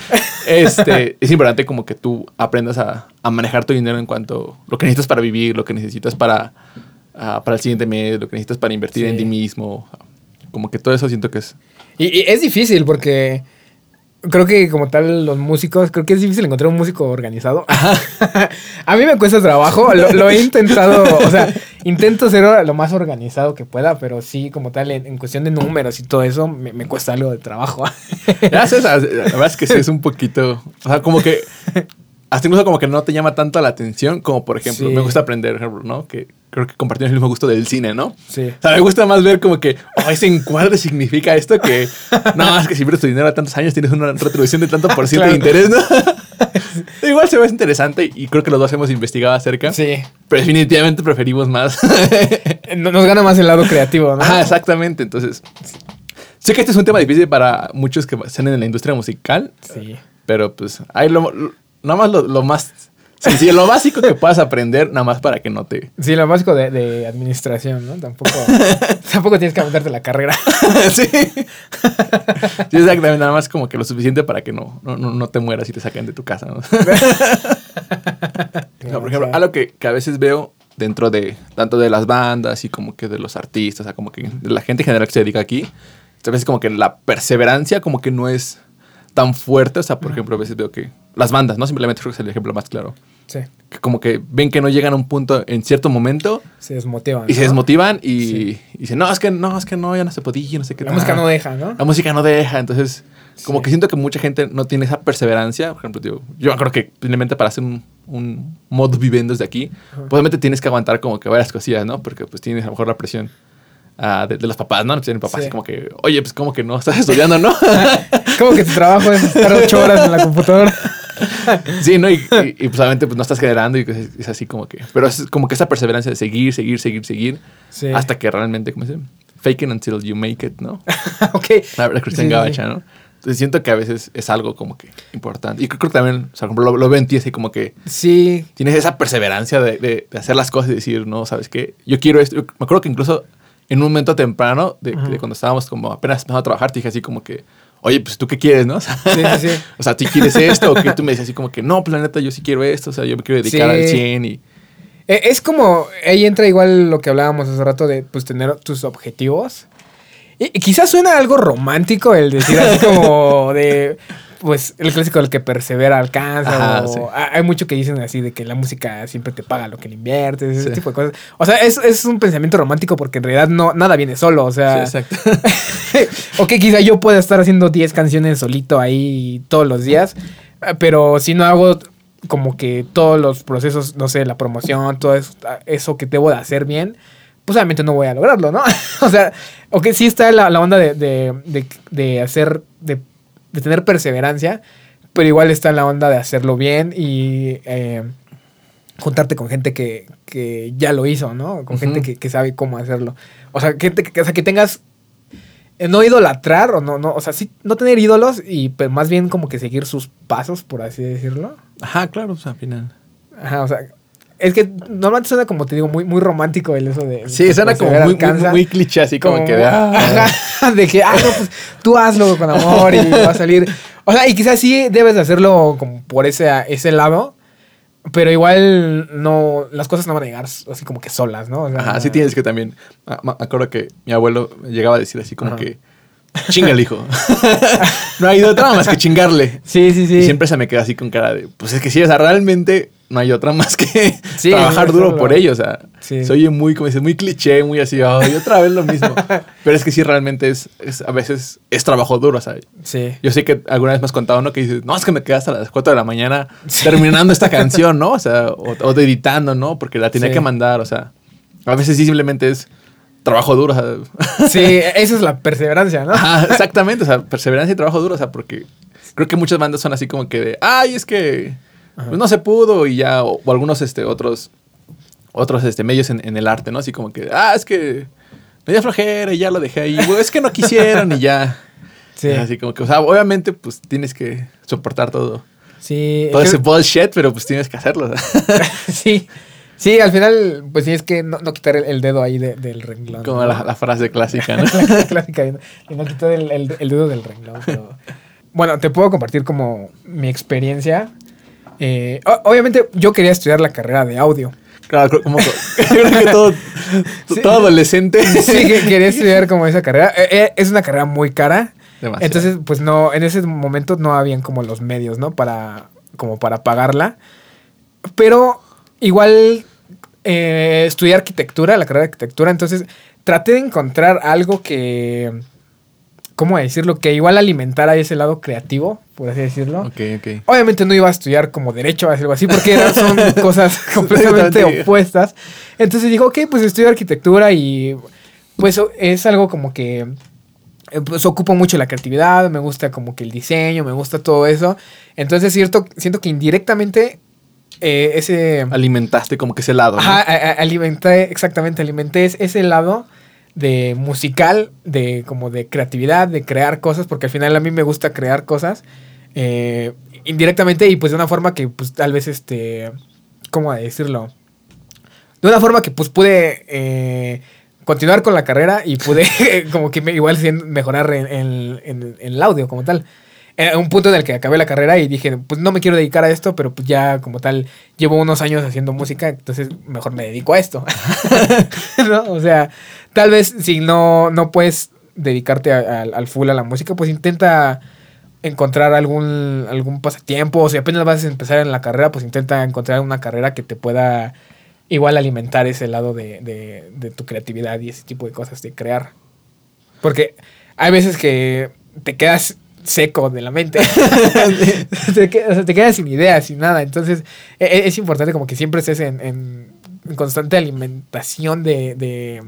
este, es importante como que tú aprendas a, a, manejar tu dinero en cuanto a lo que necesitas para vivir, lo que necesitas para, ah, para el siguiente mes, lo que necesitas para invertir en Sí. ti mismo. Como que todo eso siento que es... Y, y es difícil porque creo que como tal los músicos, creo que es difícil encontrar un músico organizado. a mí me cuesta trabajo, lo, lo he intentado, o sea, intento ser lo más organizado que pueda, pero sí, como tal, en, en cuestión de números y todo eso, me, me cuesta algo de trabajo. Sabes, la verdad es que sí es un poquito... O sea, como que... Hasta incluso como que no te llama tanto la atención como, por ejemplo, Sí. me gusta aprender, ¿no? Que creo que compartimos el mismo gusto del cine, ¿no? sí. O sea, me gusta más ver como que, oh, ese encuadre significa esto que, no, es que si pierdes tu dinero a tantos años tienes una retribución de tanto por ciento de interés, ¿no? Igual se ve interesante y creo que los dos hemos investigado acerca. Sí. Pero definitivamente preferimos más. No- Nos gana más el lado creativo, ¿no? Ajá, exactamente. Entonces, sé que este es un tema difícil para muchos que están en la industria musical, Sí. pero pues hay lo, lo- nada más lo, lo más sencillo, lo básico que puedas aprender, nada más para que no te... Sí, lo básico de, de administración, ¿no? Tampoco, tampoco tienes que aventarte la carrera. sí. Sí, exactamente. Nada más como que lo suficiente para que no, no, no- te mueras y te saquen de tu casa. ¿no? No, por ejemplo, algo que, que a veces veo dentro de tanto de las bandas y como que de los artistas, o sea, como que de la gente en general que se dedica aquí, a veces como que la perseverancia como que no es tan fuerte. O sea, por ejemplo, a veces veo que las bandas, ¿no? Simplemente creo que es el ejemplo más claro. Sí, Que como que ven que no llegan a un punto en cierto momento se desmotivan. y se desmotivan y, Sí. y dicen, no, es que no, es que no, ya no se podía, no sé qué La tal". música no deja, ¿no? La música no deja, entonces como Sí. que siento que mucha gente no tiene esa perseverancia. Por ejemplo, digo, yo creo que simplemente para hacer un, un modo viviendo desde aquí, Ajá. obviamente tienes que aguantar como que varias cosillas, ¿no? Porque pues tienes a lo mejor la presión ah, de, de los papás, ¿no? Pues, mi papá Sí. así como que, oye, pues como que no estás estudiando, ¿no? Como que tu trabajo es estar ocho horas en la computadora. sí, ¿no? Y, y- y, pues obviamente pues no estás generando y es, es así como que... Pero es como que esa perseverancia de seguir, seguir, seguir, seguir, Sí. hasta que realmente, ¿cómo se dice? Fake it until you make it, ¿no? ok. La verdad, Cristian Sí, Gabacha, ¿no? Entonces siento que a veces es algo como que importante. Y creo que también, o sea, lo, lo veo en ti así como que Sí, tienes esa perseverancia de, de- de hacer las cosas y decir, no, ¿sabes qué? Yo quiero esto. Yo me acuerdo que incluso en un momento temprano de, de cuando estábamos como apenas empezando a trabajar, te dije así como que, oye, pues tú qué quieres, ¿no? O sea, sí, sí. sí. o sea, ¿tú quieres esto? O que tú me decías así como que, no, pues la neta, yo sí quiero esto. O sea, yo me quiero dedicar Sí. al 100 y... Eh, Es como, ahí entra igual lo que hablábamos hace rato de pues tener tus objetivos. Y, y quizás suena algo romántico el decir así como de, pues el clásico del que persevera alcanza. Ajá, o- sí. Hay mucho que dicen así de que la música siempre te paga lo que le inviertes, ese Sí. tipo de cosas. O sea, es, es un pensamiento romántico porque en realidad no, nada viene solo. O sea, Sí, exacto. o que quizá yo pueda estar haciendo 10 canciones solito ahí todos los días, eh, pero si no hago como que todos los procesos, no sé, la promoción, todo eso, eso que debo de hacer bien, pues obviamente no voy a lograrlo, ¿no? o sea, o que sí está la, la onda de, de, de- de hacer, de, de tener perseverancia, pero igual está la onda de hacerlo bien y eh, juntarte con gente que, que ya lo hizo, ¿no? Con gente que, que sabe cómo hacerlo. O sea, que, te- que- o sea, que tengas eh, no idolatrar o no, no, o sea, sí, no tener ídolos y pero más bien como que seguir sus pasos, por así decirlo. Ajá, claro, o sea, al final. Ajá, o sea, es que normalmente suena como te digo, muy, muy romántico el eso de. Sí, suena como muy, muy, alcanza. muy cliché, así como, Como- que... de, ah, de que, ah, no, pues tú hazlo con amor y va a salir. O sea, y quizás sí debes de hacerlo como por ese, ese lado, pero igual no, las cosas no van a llegar así como que solas, ¿no? O sea, Ajá, sí tienes que también. ah, Me acuerdo que mi abuelo llegaba a decir así como Ajá. que. Chinga el hijo. no hay otra más que chingarle. Sí, sí, sí. Y siempre se me queda así con cara de. Pues es que sí, o sea, realmente no hay otra más que Sí, trabajar duro por ello. O sea, Sí. oye muy, como dices, muy cliché, muy así, ay, otra vez lo mismo. Pero es que sí, realmente es, es- a veces es trabajo duro, o sea. Sí. Yo sé que alguna vez me has contado, ¿no? Que dices, no, es que me quedé hasta las 4 de la mañana Sí. terminando esta canción, ¿no? O sea, o, o editando, ¿no? Porque la tenía que mandar, o sea. A veces sí simplemente es trabajo duro, o sea. Sí, esa es la perseverancia, ¿no? Ajá, exactamente, o sea, perseverancia y trabajo duro, o sea, porque creo que muchas bandas son así como que de, ay, es que pues no se pudo y ya, o, o algunos este, otros, otros este, medios en, en el arte, ¿no? Así como que, ah, es que me dio flojera y ya lo dejé ahí, es que no quisieron y ya. Sí. Así como que, o sea, obviamente, pues tienes que soportar todo, Sí. todo ese bullshit, pero pues tienes que hacerlo. sí. Sí, al final, pues sí es que no, no quitar el, el dedo ahí de- del renglón. Como ¿no? la, la frase clásica, ¿no? La clásica, y no- y no quitar el, el- el dedo del renglón. pero- Bueno, te puedo compartir como mi experiencia. Eh, obviamente yo quería estudiar la carrera de audio. Claro, como creo que todo, todo adolescente. Sí, que quería estudiar como esa carrera. Eh, eh, es una carrera muy cara. Demasiado. Entonces, pues no, en ese momento no habían como los medios, ¿no? Para, como para pagarla. Pero igual eh, estudié arquitectura, la carrera de arquitectura, entonces traté de encontrar algo que, ¿cómo decirlo? Que igual alimentara ese lado creativo, por así decirlo. Ok, ok. Obviamente no iba a estudiar como derecho o algo así, porque eran- son cosas completamente opuestas. Entonces dijo, ok, pues estudio arquitectura y pues es algo como que eh, pues ocupo mucho la creatividad, me gusta como que el diseño, me gusta todo eso. Entonces cierto, siento que indirectamente eh, ese... Alimentaste como que ese lado. ¿no? Ajá, a- a- alimenté, exactamente, alimenté es- ese lado de musical, de como de creatividad, de crear cosas, porque al final a mí me gusta crear cosas eh, indirectamente y pues de una forma que pues tal vez este, ¿cómo decirlo? De una forma que pues pude eh, continuar con la carrera y pude como que me- igual mejorar en, en- en- en el audio como tal. Era un punto en el que acabé la carrera y dije, pues no me quiero dedicar a esto, pero pues ya como tal llevo unos años haciendo música, entonces mejor me dedico a esto. ¿No? O sea, tal vez si no, no puedes dedicarte al full a la música, pues intenta encontrar algún, algún pasatiempo, o si apenas vas a empezar en la carrera, pues intenta encontrar una carrera que te pueda igual alimentar ese lado de, de- de tu creatividad y ese tipo de cosas de crear. Porque hay veces que te quedas seco de la mente. te, que- o sea, te quedas sin ideas, sin nada. Entonces e- e- es importante como que siempre estés en, en- en constante alimentación de, de,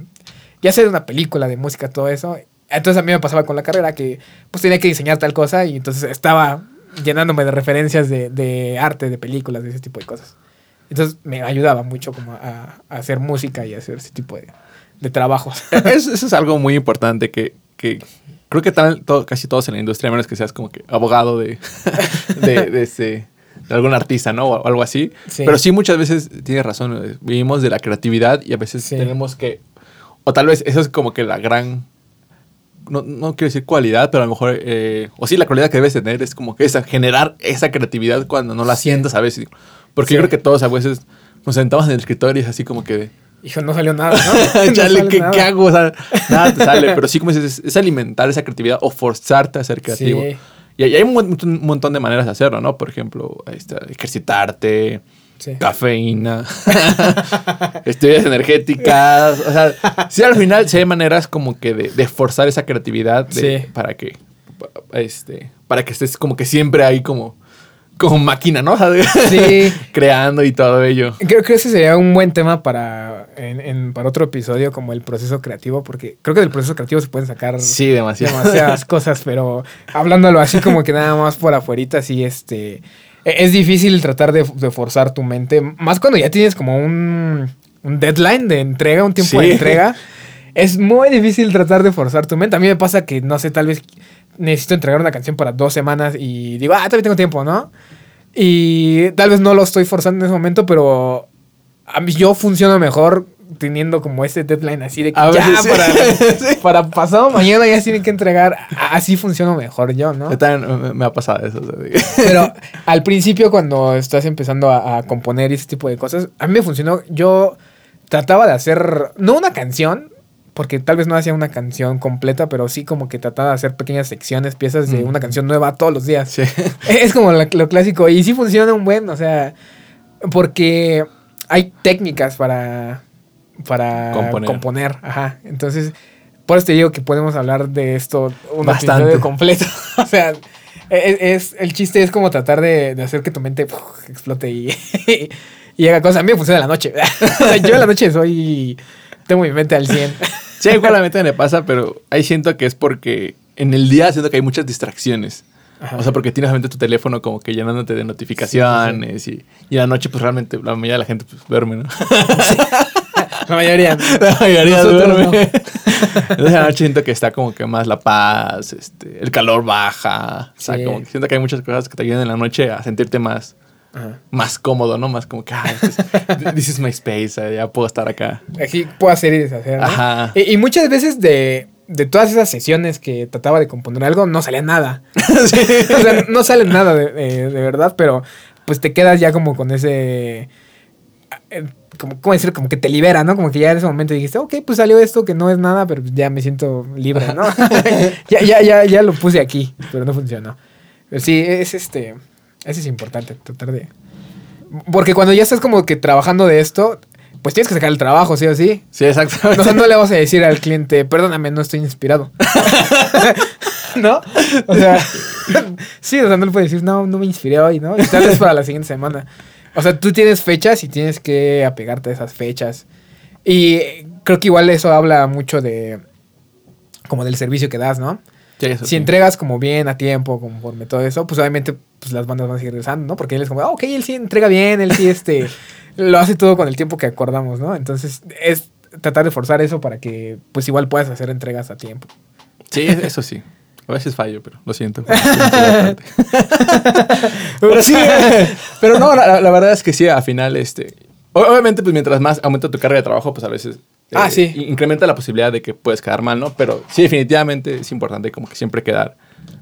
ya sea de una película, de música, todo eso. Entonces a mí me pasaba con la carrera que pues tenía que diseñar tal cosa y entonces estaba llenándome de referencias de, de arte, de películas, de ese tipo de cosas. Entonces me ayudaba mucho como a, a hacer música y a hacer ese tipo de, de trabajos. Eso, eso es algo muy importante que, que creo que tal, todo- casi todos en la industria, a menos que seas como que abogado de, de, de este, de algún artista, ¿no? O algo así. Sí. Pero sí, muchas veces tienes razón, eh, vivimos de la creatividad y a veces Sí. tenemos que, o tal vez eso es como que la gran, no, no quiero decir cualidad, pero a lo mejor, eh, o sí, la cualidad que debes tener es como que esa, generar esa creatividad cuando no la sientas a veces. Porque yo creo que todos a veces nos sentamos en el escritorio y es así como que... Hijo, no salió nada, ¿no? Chale, ¿qué, hago? O sea, nada te sale. Pero sí, como dices, es, es alimentar esa creatividad o forzarte a ser creativo. Sí. Y hay, hay un, mon- un montón de maneras de hacerlo, ¿no? Por ejemplo, está, ejercitarte, Sí. cafeína, estudios energéticas. O sea, sí, al final sí hay maneras como que de, de forzar esa creatividad de- Sí. para que este, para que estés como que siempre ahí como, como máquina, ¿no? Sí. creando y todo ello. Creo que ese sería un buen tema para, en- en- para otro episodio, como el proceso creativo, porque creo que del proceso creativo se pueden sacar Sí, demasiado. demasiadas cosas, pero hablándolo así como que nada más por afuerita, sí, este, e- es difícil tratar de, de forzar tu mente, más cuando ya tienes como un, un deadline de entrega, un tiempo Sí. de entrega. Es muy difícil tratar de forzar tu mente. A mí me pasa que, no sé, tal vez necesito entregar una canción para dos semanas y digo, ah, todavía tengo tiempo, ¿no? Y tal vez no lo estoy forzando en ese momento, pero a mí yo funciono mejor teniendo como ese deadline así de que A ya veces para, Sí. para pasado mañana ya tienen que entregar. Así funciono mejor yo, ¿no? Yo también me, me ha pasado eso. Pero al principio cuando estás empezando a, a componer y ese tipo de cosas, a mí me funcionó. Yo trataba de hacer, no una canción, porque tal vez no hacía una canción completa, pero sí como que trataba de hacer pequeñas secciones, piezas de Mm. una canción nueva todos los días. Sí. Es como lo, lo clásico y sí funciona un buen, o sea, porque hay técnicas para, para Componer. componer. Ajá. Entonces, por eso te digo que podemos hablar de esto un Bastante. episodio completo. o sea, es, es- el chiste es como tratar de, de hacer que tu mente explote y, y haga cosas. A mí me funciona en la noche. Yo en la noche soy... Tengo mi mente al 100. Sí, igual la mente me pasa, pero ahí siento que es porque en el día siento que hay muchas distracciones. Ajá. O sea, porque tienes realmente tu teléfono como que llenándote de notificaciones Y, y la noche pues realmente la mayoría de la gente pues duerme, ¿no? la mayoría. La mayoría duerme. Entonces en la noche siento que está como que más la paz, este, el calor baja. O sea, como que siento que hay muchas cosas que te ayudan en la noche a sentirte más, Ajá. más cómodo, ¿no? Más como que, ah, es- this is my space, eh, ya puedo estar acá. Aquí puedo hacer y deshacer. ¿no? Ajá. Y, y muchas veces de, de todas esas sesiones que trataba de componer algo, no salía nada. o sea, no sale nada de, de- de verdad, pero pues te quedas ya como con ese... eh, como, ¿cómo decir? Como que te libera, ¿no? Como que ya en ese momento dijiste, ok, pues salió esto que no es nada, pero ya me siento libre, ¿no? ya, ya, ya, ya lo puse aquí, pero no funcionó. Pero sí, es este, eso es importante, tratar de... Porque cuando ya estás como que trabajando de esto, pues tienes que sacar el trabajo, sí o sí. Sí, exactamente. O sea, no le vas a decir al cliente, perdóname, no estoy inspirado. ¿No? O sea, sí, o sea, no le puedes decir, no, no me inspiré hoy, ¿no? Y tal vez para la siguiente semana. O sea, tú tienes fechas y tienes que apegarte a esas fechas. Y creo que igual eso habla mucho de, como del servicio que das, ¿no? Sí, eso Si sí. entregas como bien a tiempo, conforme todo eso, pues obviamente pues las bandas van a seguir regresando, ¿no? Porque él es como, ah, ok, él sí entrega bien, él sí este, lo hace todo con el tiempo que acordamos, ¿no? Entonces es tratar de forzar eso para que pues igual puedas hacer entregas a tiempo. Sí, eso sí. A veces fallo, pero lo siento. pero sí, pero no, la, la verdad es que sí, al final, este... Obviamente, pues mientras más aumenta tu carga de trabajo, pues a veces... eh, Ah, sí. Incrementa la posibilidad de que puedes quedar mal, ¿no? Pero sí, definitivamente es importante como que siempre quedar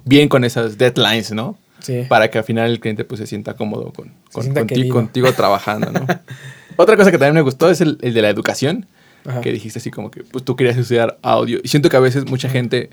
bien con esas deadlines, ¿no? Sí. Para que al final el cliente pues se sienta cómodo con, con- sienta contigo trabajando, ¿no? Otra cosa que también me gustó es el, el de la educación, Ajá. que dijiste así como que pues tú querías estudiar audio. Y siento que a veces mucha gente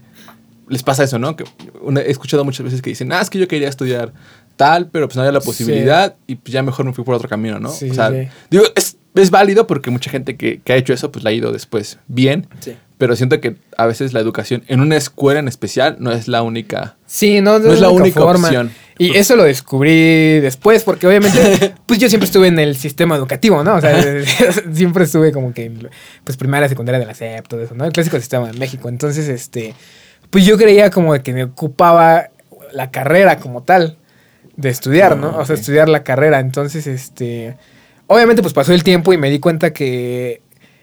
les pasa eso, ¿no? Que una- he escuchado muchas veces que dicen, ah, es que yo quería estudiar tal, pero pues no había la Sí. posibilidad y pues ya mejor me fui por otro camino, ¿no? Sí, o sea, sí. digo, es, es válido porque mucha gente que, que ha hecho eso pues le ha ido después bien, Sí. pero siento que a veces la educación en una escuela en especial no es la única... Sí, no, No es la única opción. Y eso lo descubrí después, porque obviamente, pues yo siempre estuve en el sistema educativo, ¿no? O sea, siempre estuve como que en, pues primaria, secundaria de la SEP, todo eso, ¿no? El clásico sistema de México. Entonces, este, pues yo creía como que me ocupaba la carrera como tal de estudiar, ¿no? Ah, O sea, estudiar la carrera. Entonces, este, obviamente pues pasó el tiempo y me di cuenta que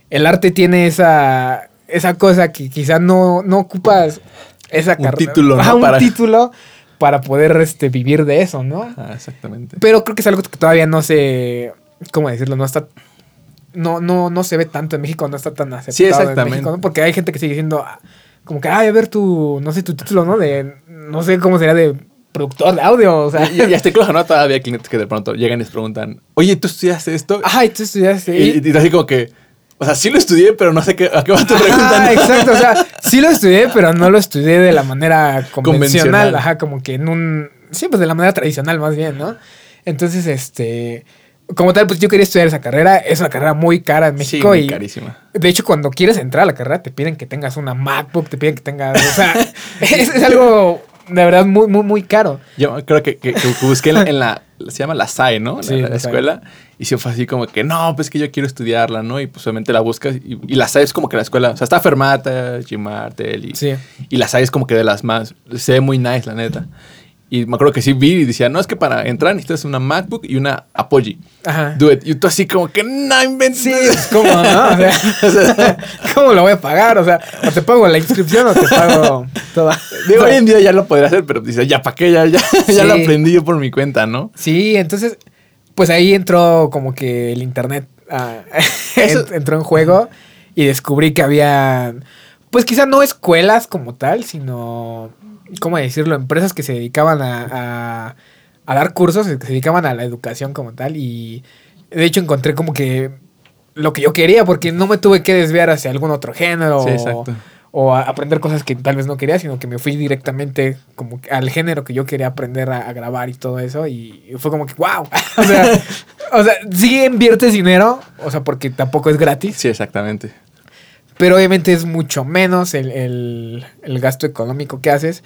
el arte tiene esa, esa cosa que quizá no, no ocupas esa Un carrera. título, ¿no? Ajá, un Para- título para poder este, vivir de eso, ¿no? Ah, exactamente. Pero creo que es algo que todavía no se. ¿Cómo decirlo? No está. No, no, no se ve tanto en México, no está tan aceptado exactamente. en México, ¿no? Porque hay gente que sigue diciendo, ah, como que, ay, a ver tu, no sé, tu título, ¿no? De, no sé cómo sería de productor de audio, o sea. Y, y hasta incluso, ¿no? Todavía clientes que de pronto llegan y les preguntan, oye, ¿tú estudiaste esto? Ay, tú estudiaste. Y, y así como que, o sea, sí lo estudié, pero no sé qué, a qué va tu pregunta. ¿no? exacto. O sea, sí lo estudié, pero no lo estudié de la manera convencional. Convencional. Ajá, como que en un. Sí, pues de la manera tradicional, más bien, ¿no? Entonces, este. Como tal, pues yo quería estudiar esa carrera. Es una carrera muy cara en Sí, México muy y. carísima. De hecho, cuando quieres entrar a la carrera, te piden que tengas una MacBook, te piden que tengas. O sea, es, es algo de verdad muy, muy, muy caro. Yo creo que, que, que busqué en la, en la- se llama la SAE, ¿no? La, Sí, la SAE. escuela. Y sí fue así como que, no, pues que yo quiero estudiarla, ¿no? Y pues obviamente la buscas. Y, y la SAE es como que la escuela, o sea, está Fermata, Gimartel y, Sí. y la SAE es como que de las más, se ve muy nice, la neta. Y me acuerdo que sí vi y decía, no, es que para entrar necesitas una MacBook y una Apogee. Ajá. Do it. Y tú así como que, no inventes. Sí, es como, ¿no? O sea, ¿cómo lo voy a pagar? O sea, o te pago la inscripción o te pago toda. Digo, hoy en día ya lo podría hacer, pero dice, ya, ¿para qué? Ya, ya, ya lo aprendí yo por mi cuenta, ¿no? Sí, entonces, pues ahí entró como que el internet ah, entró en juego y descubrí que había, pues quizá no escuelas como tal, sino, ¿cómo decirlo? Empresas que se dedicaban a, a, a dar cursos, que se dedicaban a la educación como tal y de hecho encontré como que lo que yo quería porque no me tuve que desviar hacia algún otro género. Sí, o- exacto. o a aprender cosas que tal vez no quería, sino que me fui directamente como al género que yo quería aprender a, a grabar y todo eso. Y fue como que, wow. o, sea, o sea, sí inviertes dinero, o sea, porque tampoco es gratis, Sí, exactamente. Pero obviamente es mucho menos el, el- el gasto económico que haces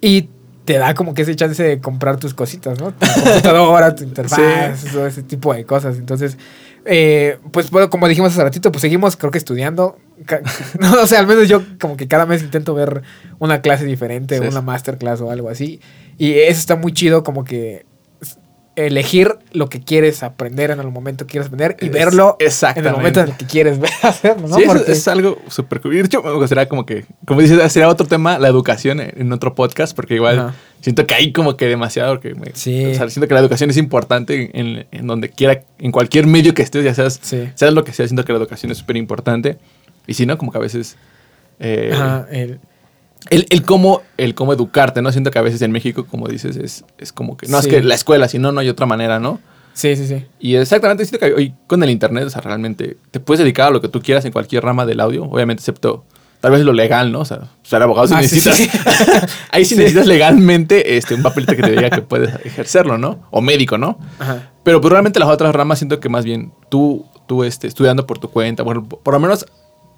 y te da como que ese chance de comprar tus cositas, ¿no? Tu computadora, tu interfaz, todo ese tipo de cosas. Entonces, eh, pues bueno, como dijimos hace ratito, pues seguimos creo que estudiando. No, o sea, al menos yo como que cada mes intento ver una clase diferente, Sí, una masterclass o algo así. Y eso está muy chido como que elegir lo que quieres aprender en el momento que quieres aprender y Es- verlo en el momento en el que quieres ver hacerlo, ¿no? sí, eso Porque- es algo súper cool. De hecho, me gustaría como que, como dices, sería otro tema, la educación en, otro podcast, porque igual Ajá. siento que hay como que demasiado, porque me- Sí. o sea, siento que la educación es importante en, en donde quiera, en cualquier medio que estés, ya seas, Sí. seas lo que sea, siento que la educación es súper importante. Y si no, como que a veces... eh, Ajá, el- El, el cómo, el cómo educarte, ¿no? Siento que a veces en México, como dices, es, es como que no Sí. es que la escuela, si no, no hay otra manera, ¿no? Sí, sí, sí. Y exactamente, siento que hoy con el internet, o sea, realmente te puedes dedicar a lo que tú quieras en cualquier rama del audio, obviamente, excepto tal vez lo legal, ¿no? O sea, ser abogado si Ah, necesitas. sí, ahí sí, necesitas legalmente este, un papelito que te diga que puedes ejercerlo, ¿no? O médico, ¿no? Ajá. Pero pues, realmente las otras ramas siento que más bien tú, tú este, estudiando por tu cuenta, bueno, por lo menos,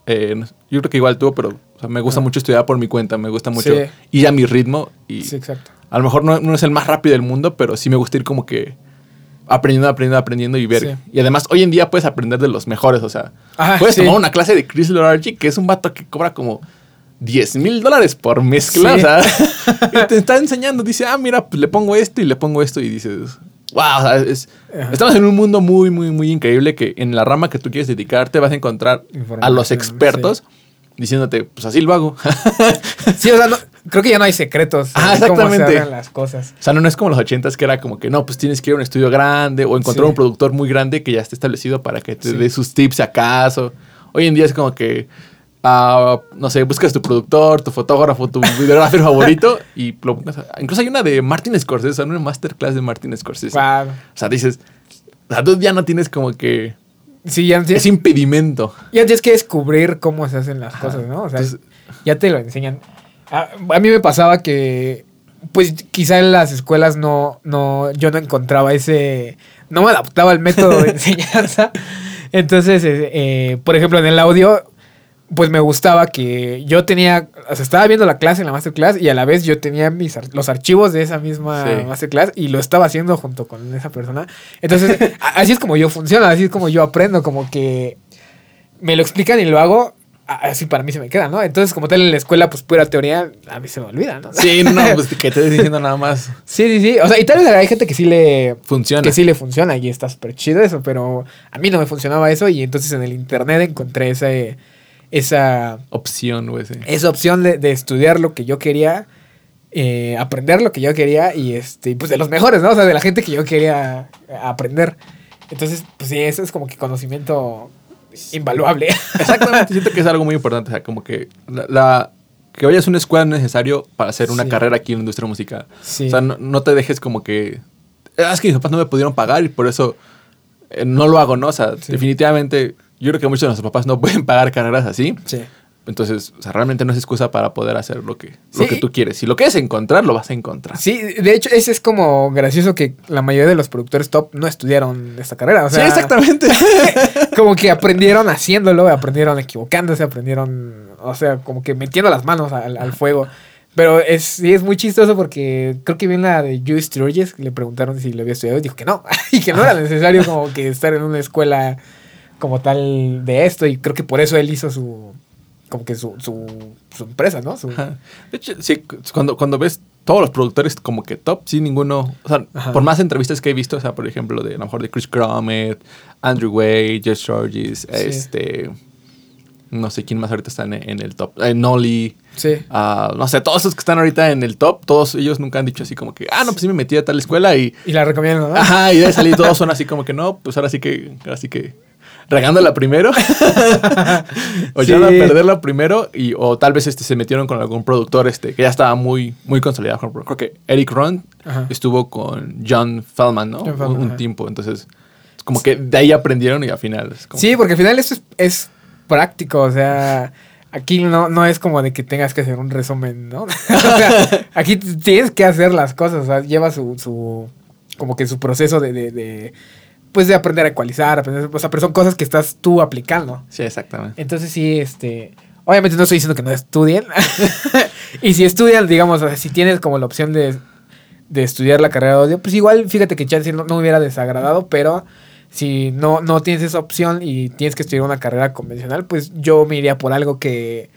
eh, yo creo que igual tú, pero o sea, me gusta mucho estudiar por mi cuenta, me gusta mucho Sí. ir a mi ritmo y Sí, exacto. a lo mejor no, no es el más rápido del mundo, pero sí me gusta ir como que aprendiendo, aprendiendo, aprendiendo y ver. Sí. Y además, hoy en día puedes aprender de los mejores, o sea, Ajá, puedes tomar una clase de Chris Lorarchi, que es un vato que cobra como 10 mil dólares por mezcla, o sea, y te está enseñando, dice, ah, mira, pues le pongo esto y le pongo esto y dices, wow, o sea, es- Ajá. estamos en un mundo muy, muy, muy increíble que en la rama que tú quieres dedicarte vas a encontrar a los expertos diciéndote, pues así lo hago. Sí, o sea, no- creo que ya no hay secretos. Ah, en cómo se exactamente. las cosas. O sea, no, no es como los ochentas que era como que no, pues tienes que ir a un estudio grande o encontrar Sí. un productor muy grande que ya esté establecido para que te Sí. dé sus tips acaso. Hoy en día es como que, ah, no sé, buscas tu productor, tu fotógrafo, tu videógrafo favorito y lo pongas. a- Incluso hay una de Martin Scorsese, o sea, una masterclass de Martin Scorsese. O sea, dices, o sea, tú ya no tienes como que Sí, ya, ya, ese impedimento. ya tienes que descubrir cómo se hacen las Ajá. cosas, ¿no? O sea, Entonces- ya te lo enseñan. A, a mí me pasaba que, pues quizá en las escuelas no, no, yo no encontraba ese, no me adaptaba al método de enseñanza. Entonces, eh, eh, por ejemplo, en el audio, pues me gustaba que yo tenía, o sea, estaba viendo la clase en la masterclass y a la vez yo tenía mis los archivos de esa misma Sí. masterclass y lo estaba haciendo junto con esa persona. Entonces, así es como yo funciono, así es como yo aprendo, como que me lo explican y lo hago, así para mí se me queda, ¿no? Entonces, como tal en la escuela, pues pura teoría, a mí se me olvida, ¿no? Sí, no, pues que te estés diciendo nada más. Sí, sí, sí. O sea, y tal vez hay gente que sí le, Funciona. que sí le funciona y está súper chido eso, pero a mí no me funcionaba eso y entonces en el internet encontré ese, esa, Opción, güey, sí. esa opción de, de estudiar lo que yo quería, eh, aprender lo que yo quería y este, pues de los mejores, ¿no? O sea, de la gente que yo quería aprender. Entonces, pues sí, eso es como que conocimiento invaluable. Exactamente, siento que es algo muy importante. O sea, como que la, la- que vayas a una escuela no es necesario para hacer una Sí. carrera aquí en la industria musical. Sí. O sea, no, no te dejes como que. "Ah, Es que mis papás no me pudieron pagar y por eso eh, no lo hago, ¿no? O sea, Sí. definitivamente, yo creo que muchos de nuestros papás no pueden pagar carreras así. sí. Entonces, o sea, realmente no es excusa para poder hacer lo que, lo que tú quieres. Si lo quieres encontrar, lo vas a encontrar. Sí, de hecho, ese es como gracioso que la mayoría de los productores top no estudiaron esta carrera. O sea, sí, exactamente. como que aprendieron haciéndolo, aprendieron equivocándose, aprendieron, o sea, como que metiendo las manos al, al fuego. Pero es, sí es muy chistoso porque creo que vi en la de Juice Sturges, le preguntaron si lo había estudiado y dijo que no, y que no era necesario como que estar en una escuela como tal de esto, y creo que por eso él hizo su, como que su, su, su empresa, ¿no? Su. De hecho, sí, cuando, cuando ves todos los productores como que top, sí, ninguno. O sea, Ajá. por más entrevistas que he visto, o sea, por ejemplo, de a lo mejor de Chris Gromit, Andrew Wade, Jess Georges, este. No sé quién más ahorita está en, en el top. Eh, Nolly. sí. ah, no sé, todos esos que están ahorita en el top, todos ellos nunca han dicho así como que, ah, no, pues sí me metí a tal escuela y. Y la recomiendo, ¿no? Ajá, y de salir todos son así como que no, pues ahora sí que. Ahora sí que. Regándola primero. o Sí. ya a perderla primero. Y, o tal vez este, se metieron con algún productor este, que ya estaba muy, muy consolidado. Creo que Eric Ron Ajá. estuvo con John Feldman, ¿no? John Feldman, un, tiempo. Entonces, como que de ahí aprendieron y al final. es como- Sí, porque al final esto es, es práctico, o sea, aquí no, no es como de que tengas que hacer un resumen, ¿no? o sea, aquí tienes que hacer las cosas, o sea, lleva su, su como que su proceso de, de, de, pues de aprender a ecualizar, aprender, o sea, pero son cosas que estás tú aplicando. Sí, exactamente. Entonces sí, este, obviamente no estoy diciendo que no estudien, y si estudian, digamos, o sea, si tienes como la opción de, de estudiar la carrera de audio, pues igual fíjate que chance no, no me hubiera desagradado, pero si no, no tienes esa opción y tienes que estudiar una carrera convencional, pues yo me iría por algo que,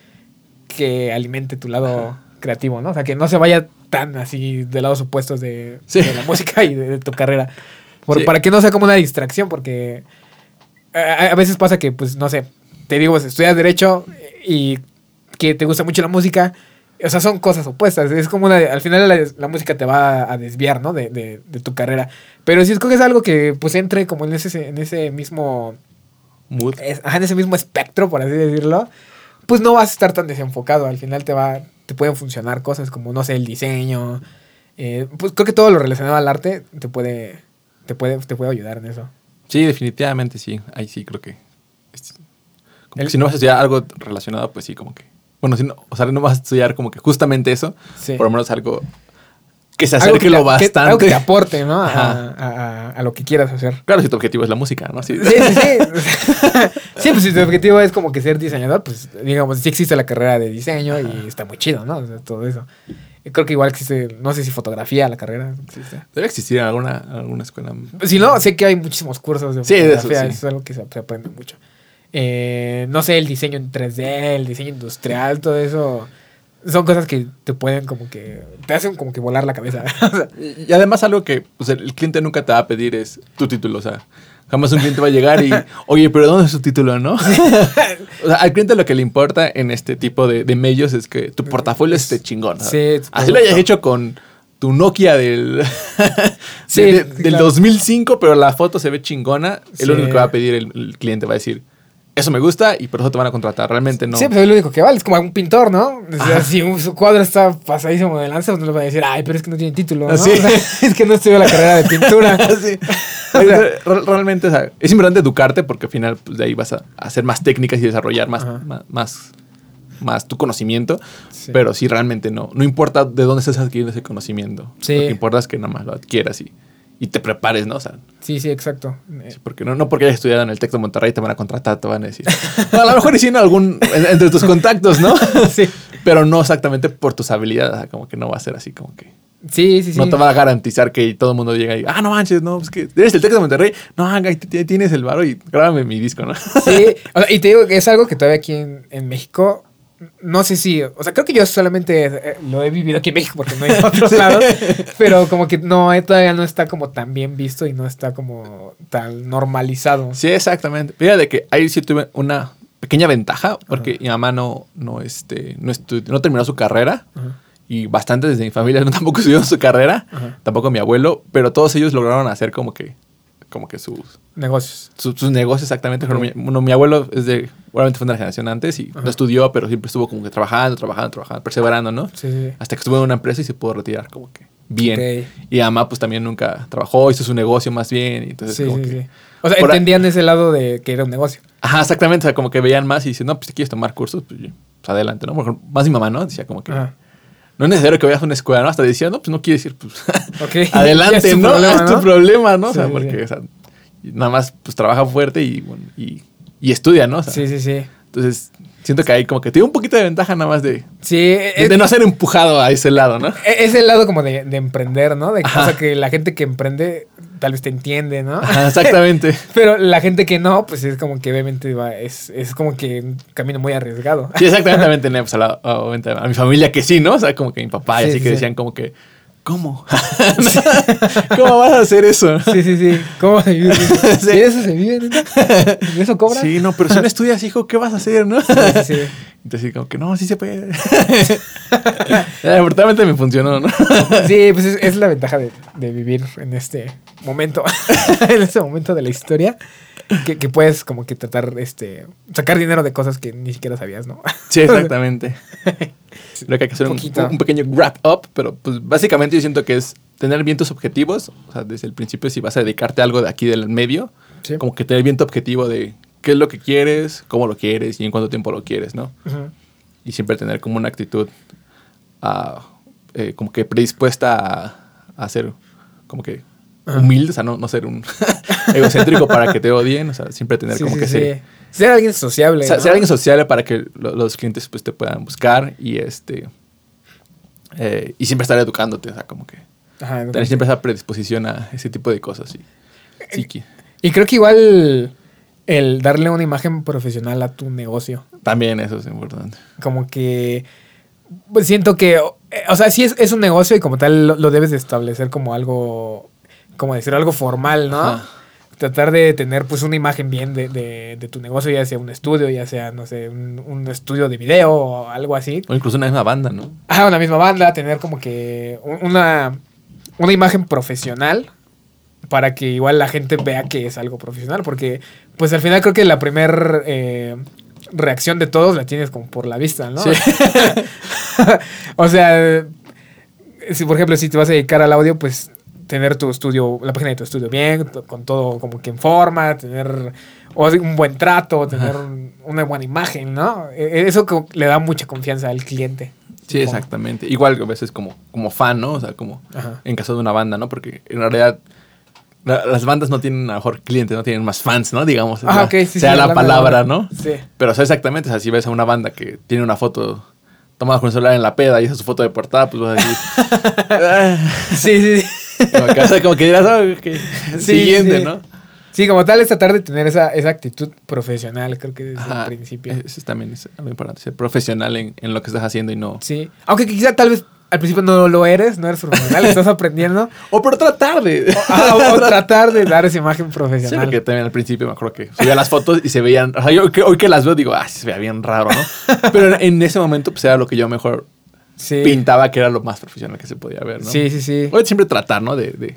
que alimente tu lado creativo, ¿no? O sea, que no se vaya tan así de lados opuestos de, Sí. de la música y de, de tu carrera. Por- Sí. Para que no sea como una distracción, porque a, a veces pasa que, pues, no sé, te digo, pues, estudias derecho y que te gusta mucho la música. O sea, son cosas opuestas. Es como una. Al final la, la música te va a desviar, ¿no? De, de- de tu carrera. Pero si escoges algo que, pues, entre como en ese, en ese mismo. Mood. es- en ese mismo espectro, por así decirlo, pues no vas a estar tan desenfocado. Al final te va. Te pueden funcionar cosas como, no sé, el diseño. eh, pues creo que todo lo relacionado al arte te puede. Te puede, te puede ayudar en eso. Sí, definitivamente sí. Ahí sí creo que. es- como que El- si no vas a estudiar algo relacionado, pues sí, como que. Bueno, si no, o sea, no vas a estudiar como que justamente eso, Sí. por lo menos algo que se Algo acerque que lo te- que- bastante. algo que te aporte, ¿no? A, Ajá. a- a- a lo que quieras hacer. Claro, si tu objetivo es la música, ¿no? Sí. Sí, sí, sí. sí, pues si tu objetivo es como que ser diseñador, pues digamos, sí existe la carrera de diseño y está muy chido, ¿no? O sea, todo eso. Creo que igual existe, no sé si fotografía, la carrera existe. Debe existir alguna, alguna escuela. Si no, sé que hay muchísimos cursos de Sí, de eso fotografía, sí. es algo que se, se aprende mucho. Eh, no sé, el diseño en 3D, el diseño industrial, todo eso. Son cosas que te pueden como que... Te hacen como que volar la cabeza. Y y además algo que pues, el el cliente nunca te va a pedir es tu título, o sea, jamás un cliente va a llegar y, oye, pero ¿dónde es su título, no? o sea, al cliente lo que le importa en este tipo de, de medios es que tu portafolio esté chingón. ¿no? Sí, Así lo hayas hecho con tu Nokia del, Sí, de- de- del claro. 2005, pero la foto se ve chingona, es Sí. lo único que va a pedir el, el cliente, va a decir, eso me gusta y por eso te van a contratar, realmente no. Sí, pues es lo único que vale. Es como un pintor, ¿no? O sea, Ajá. si un- su cuadro está pasadísimo de lanza, pues no le van a decir, ay, pero es que no tiene título, ¿no? Ah, sí. O sea, es que no estudió la carrera de pintura. Sí. O sea- Re- realmente o sea, es importante educarte porque al final pues, de ahí vas a hacer más técnicas y desarrollar más, más, más, más tu conocimiento. Sí. Pero sí, realmente no. No importa de dónde estés adquiriendo ese conocimiento. Sí. Lo que importa es que nada más lo adquieras y, y te prepares, ¿no? O sea, Sí, sí, exacto. Sí, porque no, no porque hayas estudiado en el Tec de Monterrey te van a contratar, te van a decir. No, a lo mejor hicieron algún en- entre tus contactos, ¿no? Sí. Pero no exactamente por tus habilidades. como que no va a ser así, como que. Sí, sí, sí. No te va a garantizar que todo el mundo llega y, ah, no manches, no, es que eres el Tec de Monterrey. No, tienes el varo y grábame mi disco, ¿no? Sí, o sea, y te digo que es algo que todavía aquí en, en México, no sé si, o sea, creo que yo solamente eh, lo he vivido aquí en México porque no hay en otros lados, pero como que no, eh, todavía no está como tan bien visto y no está como tan normalizado. Sí, exactamente. Fíjate que ahí sí tuve una pequeña ventaja porque mi mamá no, no, este, no, terminó su carrera y bastante desde mi familia no tampoco estudió su carrera, tampoco mi abuelo, pero todos ellos lograron hacer como que, como que sus, Negocios. su- sus negocios exactamente. Bueno, mi abuelo es de, obviamente fue de una generación antes y Ajá. no estudió, pero siempre estuvo como que trabajando, trabajando, trabajando, perseverando, ¿no? Sí, sí. Hasta que estuvo en una empresa y se pudo retirar como que bien. Ok. Y mamá pues también nunca trabajó, hizo su negocio más bien. Y entonces Sí, como sí, que... sí. O sea, a- entendían ese lado de que era un negocio. Ajá, exactamente. O sea, como que veían más y dicen, no, pues si quieres tomar cursos, pues, pues, adelante, ¿no? Por ejemplo, más mi mamá, ¿no? Decía como que Ajá. No es necesario que vayas a una escuela, ¿no? Hasta decía, no, pues no quieres ir, pues Ok. adelante, Es ¿no? problema, es tu ¿no? problema, ¿no? O sea, porque o sea, nada más pues trabaja fuerte y, bueno, y, y estudia, ¿no? O sea, Sí, sí, sí. Entonces, siento que ahí como que tiene un poquito de ventaja nada más de, Sí, de, es, de no ser empujado a ese lado, ¿no? e- es el lado como de, de emprender, ¿no? De, Ajá. sea, que la gente que emprende tal vez te entiende, ¿no? Ajá, exactamente. Pero la gente que no, pues es como que obviamente va, es, es como que un camino muy arriesgado. Sí, exactamente. Pues, a, la- obviamente, a mi familia que sí, ¿no? O sea, como que mi papá y Sí, así sí, que decían como que, ¿cómo? ¿Cómo vas a hacer eso? Sí, sí, sí. ¿Cómo se vive? Sí. ¿De eso se vive? ¿De eso cobra? Sí, no, pero si no estudias, hijo, ¿qué vas a hacer, no? Sí, sí, sí. Entonces, como que no, sí se puede. Afortunadamente me funcionó, ¿no? Sí, pues es, es la ventaja de, de vivir en este momento, en este momento de la historia, que, que puedes como que tratar, este, sacar dinero de cosas que ni siquiera sabías, ¿no? Sí, exactamente. Creo que hay que hacer un, Poquito. un pequeño wrap up, pero pues básicamente yo siento que es tener bien tus objetivos. O sea, desde el principio, si vas a dedicarte a algo de aquí del medio, Sí. como que tener bien tu objetivo de qué es lo que quieres, cómo lo quieres y en cuánto tiempo lo quieres, ¿no? Y siempre tener como una actitud eh, como que predispuesta a, a ser como que. Humilde, o sea, no, no ser un egocéntrico para que te odien, o sea, siempre tener Sí, como sí, que sí. ser, Ser alguien sociable. o sea, ¿no? ser alguien sociable para que lo- los clientes pues te puedan buscar y este eh, y siempre estar educándote, o sea, como que Ajá, tener siempre esa predisposición a ese tipo de cosas, sí. Sí, que- Y creo que igual el darle una imagen profesional a tu negocio. también eso es importante. Como que pues siento que, eh, o sea, sí es, es un negocio y como tal lo, lo debes de establecer como algo, como decir, algo formal, ¿no? Ajá. Tratar de tener pues una imagen bien de, de- de tu negocio, ya sea un estudio, ya sea, no sé, un, un estudio de video o algo así. O incluso una misma banda, ¿no? Ajá, una misma banda, tener como que un- una, una imagen profesional para que igual la gente vea que es algo profesional, porque pues al final creo que la primer eh, reacción de todos la tienes como por la vista, ¿no? Sí. o sea, si por ejemplo si te vas a dedicar al audio, pues tener tu estudio, la página de tu estudio bien, con todo como que en forma, tener un buen trato, tener un- una buena imagen, ¿no? E- Eso como le da mucha confianza al cliente. Sí, exactamente. Igual a veces como, como fan, ¿no? O sea, como Ajá. en caso de una banda, ¿no? Porque en realidad la- las bandas no tienen a lo mejor clientes, no tienen más fans, ¿no? Digamos. Ah, sí, sí, sea la palabra. ¿no? Sí. Pero o sea, exactamente, o sea, si ves a una banda que tiene una foto tomada con el celular en la peda y esa es su foto de portada, pues vas a decir... "Ah", Sí, sí, sí. Como, que, o sea, como que dirás, "Ah, ok". Sí, Siguiente, sí. ¿no? Sí, como tal es tratar de tener esa, esa actitud profesional, creo que desde Ajá, el principio. Eso es también es algo importante, ser profesional en, en lo que estás haciendo y no... Sí. Aunque quizá tal vez al principio no lo eres, no eres profesional, estás aprendiendo. O por tratar de... Ah, o, o tratar de dar esa imagen Sí, profesional. porque también al principio me acuerdo que subía las fotos y se veían. O sea, yo que- hoy que las veo digo, ah, se veía bien raro, ¿no? Pero en, en ese momento, pues era lo que yo mejor Sí. pintaba que era lo más profesional que se podía ver, ¿no? Sí, sí, sí. Hoy siempre tratar, ¿no? De, de-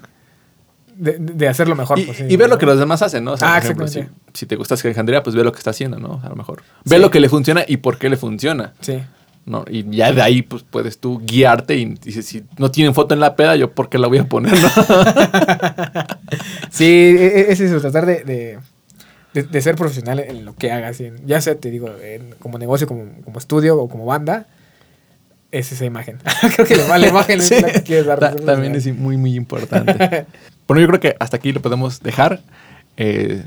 De, de hacer lo mejor y, posible. y ver lo que los demás hacen, ¿no? O sea, Ah, por ejemplo, si, te gusta Alejandría, pues ve lo que está haciendo, ¿no? A lo mejor. Ve Sí. lo que le funciona y por qué le funciona, Sí. ¿no? Y ya de ahí, pues puedes tú guiarte y dices, si no tienen foto en la peda, yo por qué la voy a poner, ¿no? Sí, e- e- es eso, tratar de, de, de- de ser profesional en lo que hagas. en- ya sea, te digo, en- como negocio, como, como estudio o como banda, es esa imagen. creo que la, la imagen Sí, es la que quieres dar. ta- también es muy, muy importante. Bueno, yo creo que hasta aquí lo podemos dejar. Eh,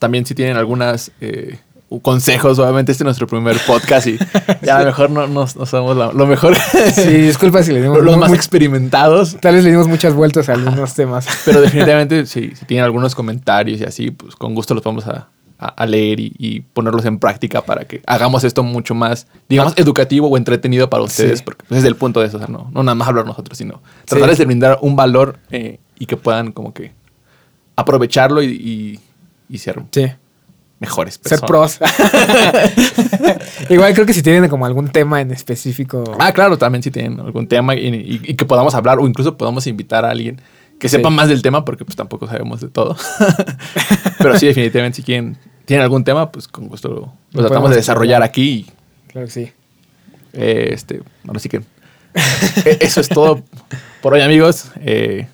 también si tienen algunas eh, consejos, obviamente este es nuestro primer podcast y ya a lo mejor no, no- no somos lo, lo mejor, Sí, disculpa si le dimos los más experimentados. Tal vez le dimos muchas vueltas a algunos temas. Pero definitivamente si, si tienen algunos comentarios y así, pues con gusto los vamos a, a- a leer y, y ponerlos en práctica para que hagamos esto mucho más, digamos, educativo o entretenido para ustedes, Sí. porque pues, es el punto de eso, o sea, no, no nada más hablar nosotros, sino tratar Sí. de brindar un valor eh, y que puedan como que aprovecharlo y, y- y ser Sí. mejores Ser personas. pros. Igual creo que si tienen como algún tema en específico. Ah, claro, también si tienen algún tema y, que podamos hablar o incluso podamos invitar a alguien que Sí. sepa más del tema porque pues tampoco sabemos de todo. Pero sí, definitivamente si quieren, tienen algún tema, pues con gusto lo, lo tratamos de desarrollar aquí. y, Claro que sí. eh, este, ahora sí que eh, eso es todo por hoy, amigos. Eh,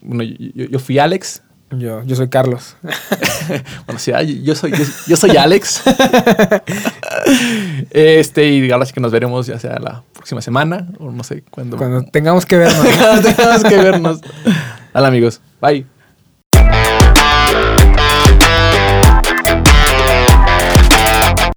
bueno, yo, fui Alex. Yo, yo soy Carlos. Bueno, sí, yo soy, yo, yo soy Alex. Este, y ahora sí que nos veremos ya sea la próxima semana o no sé cuándo. Cuando tengamos que vernos. Cuando tengamos que vernos. Hola amigos. Bye.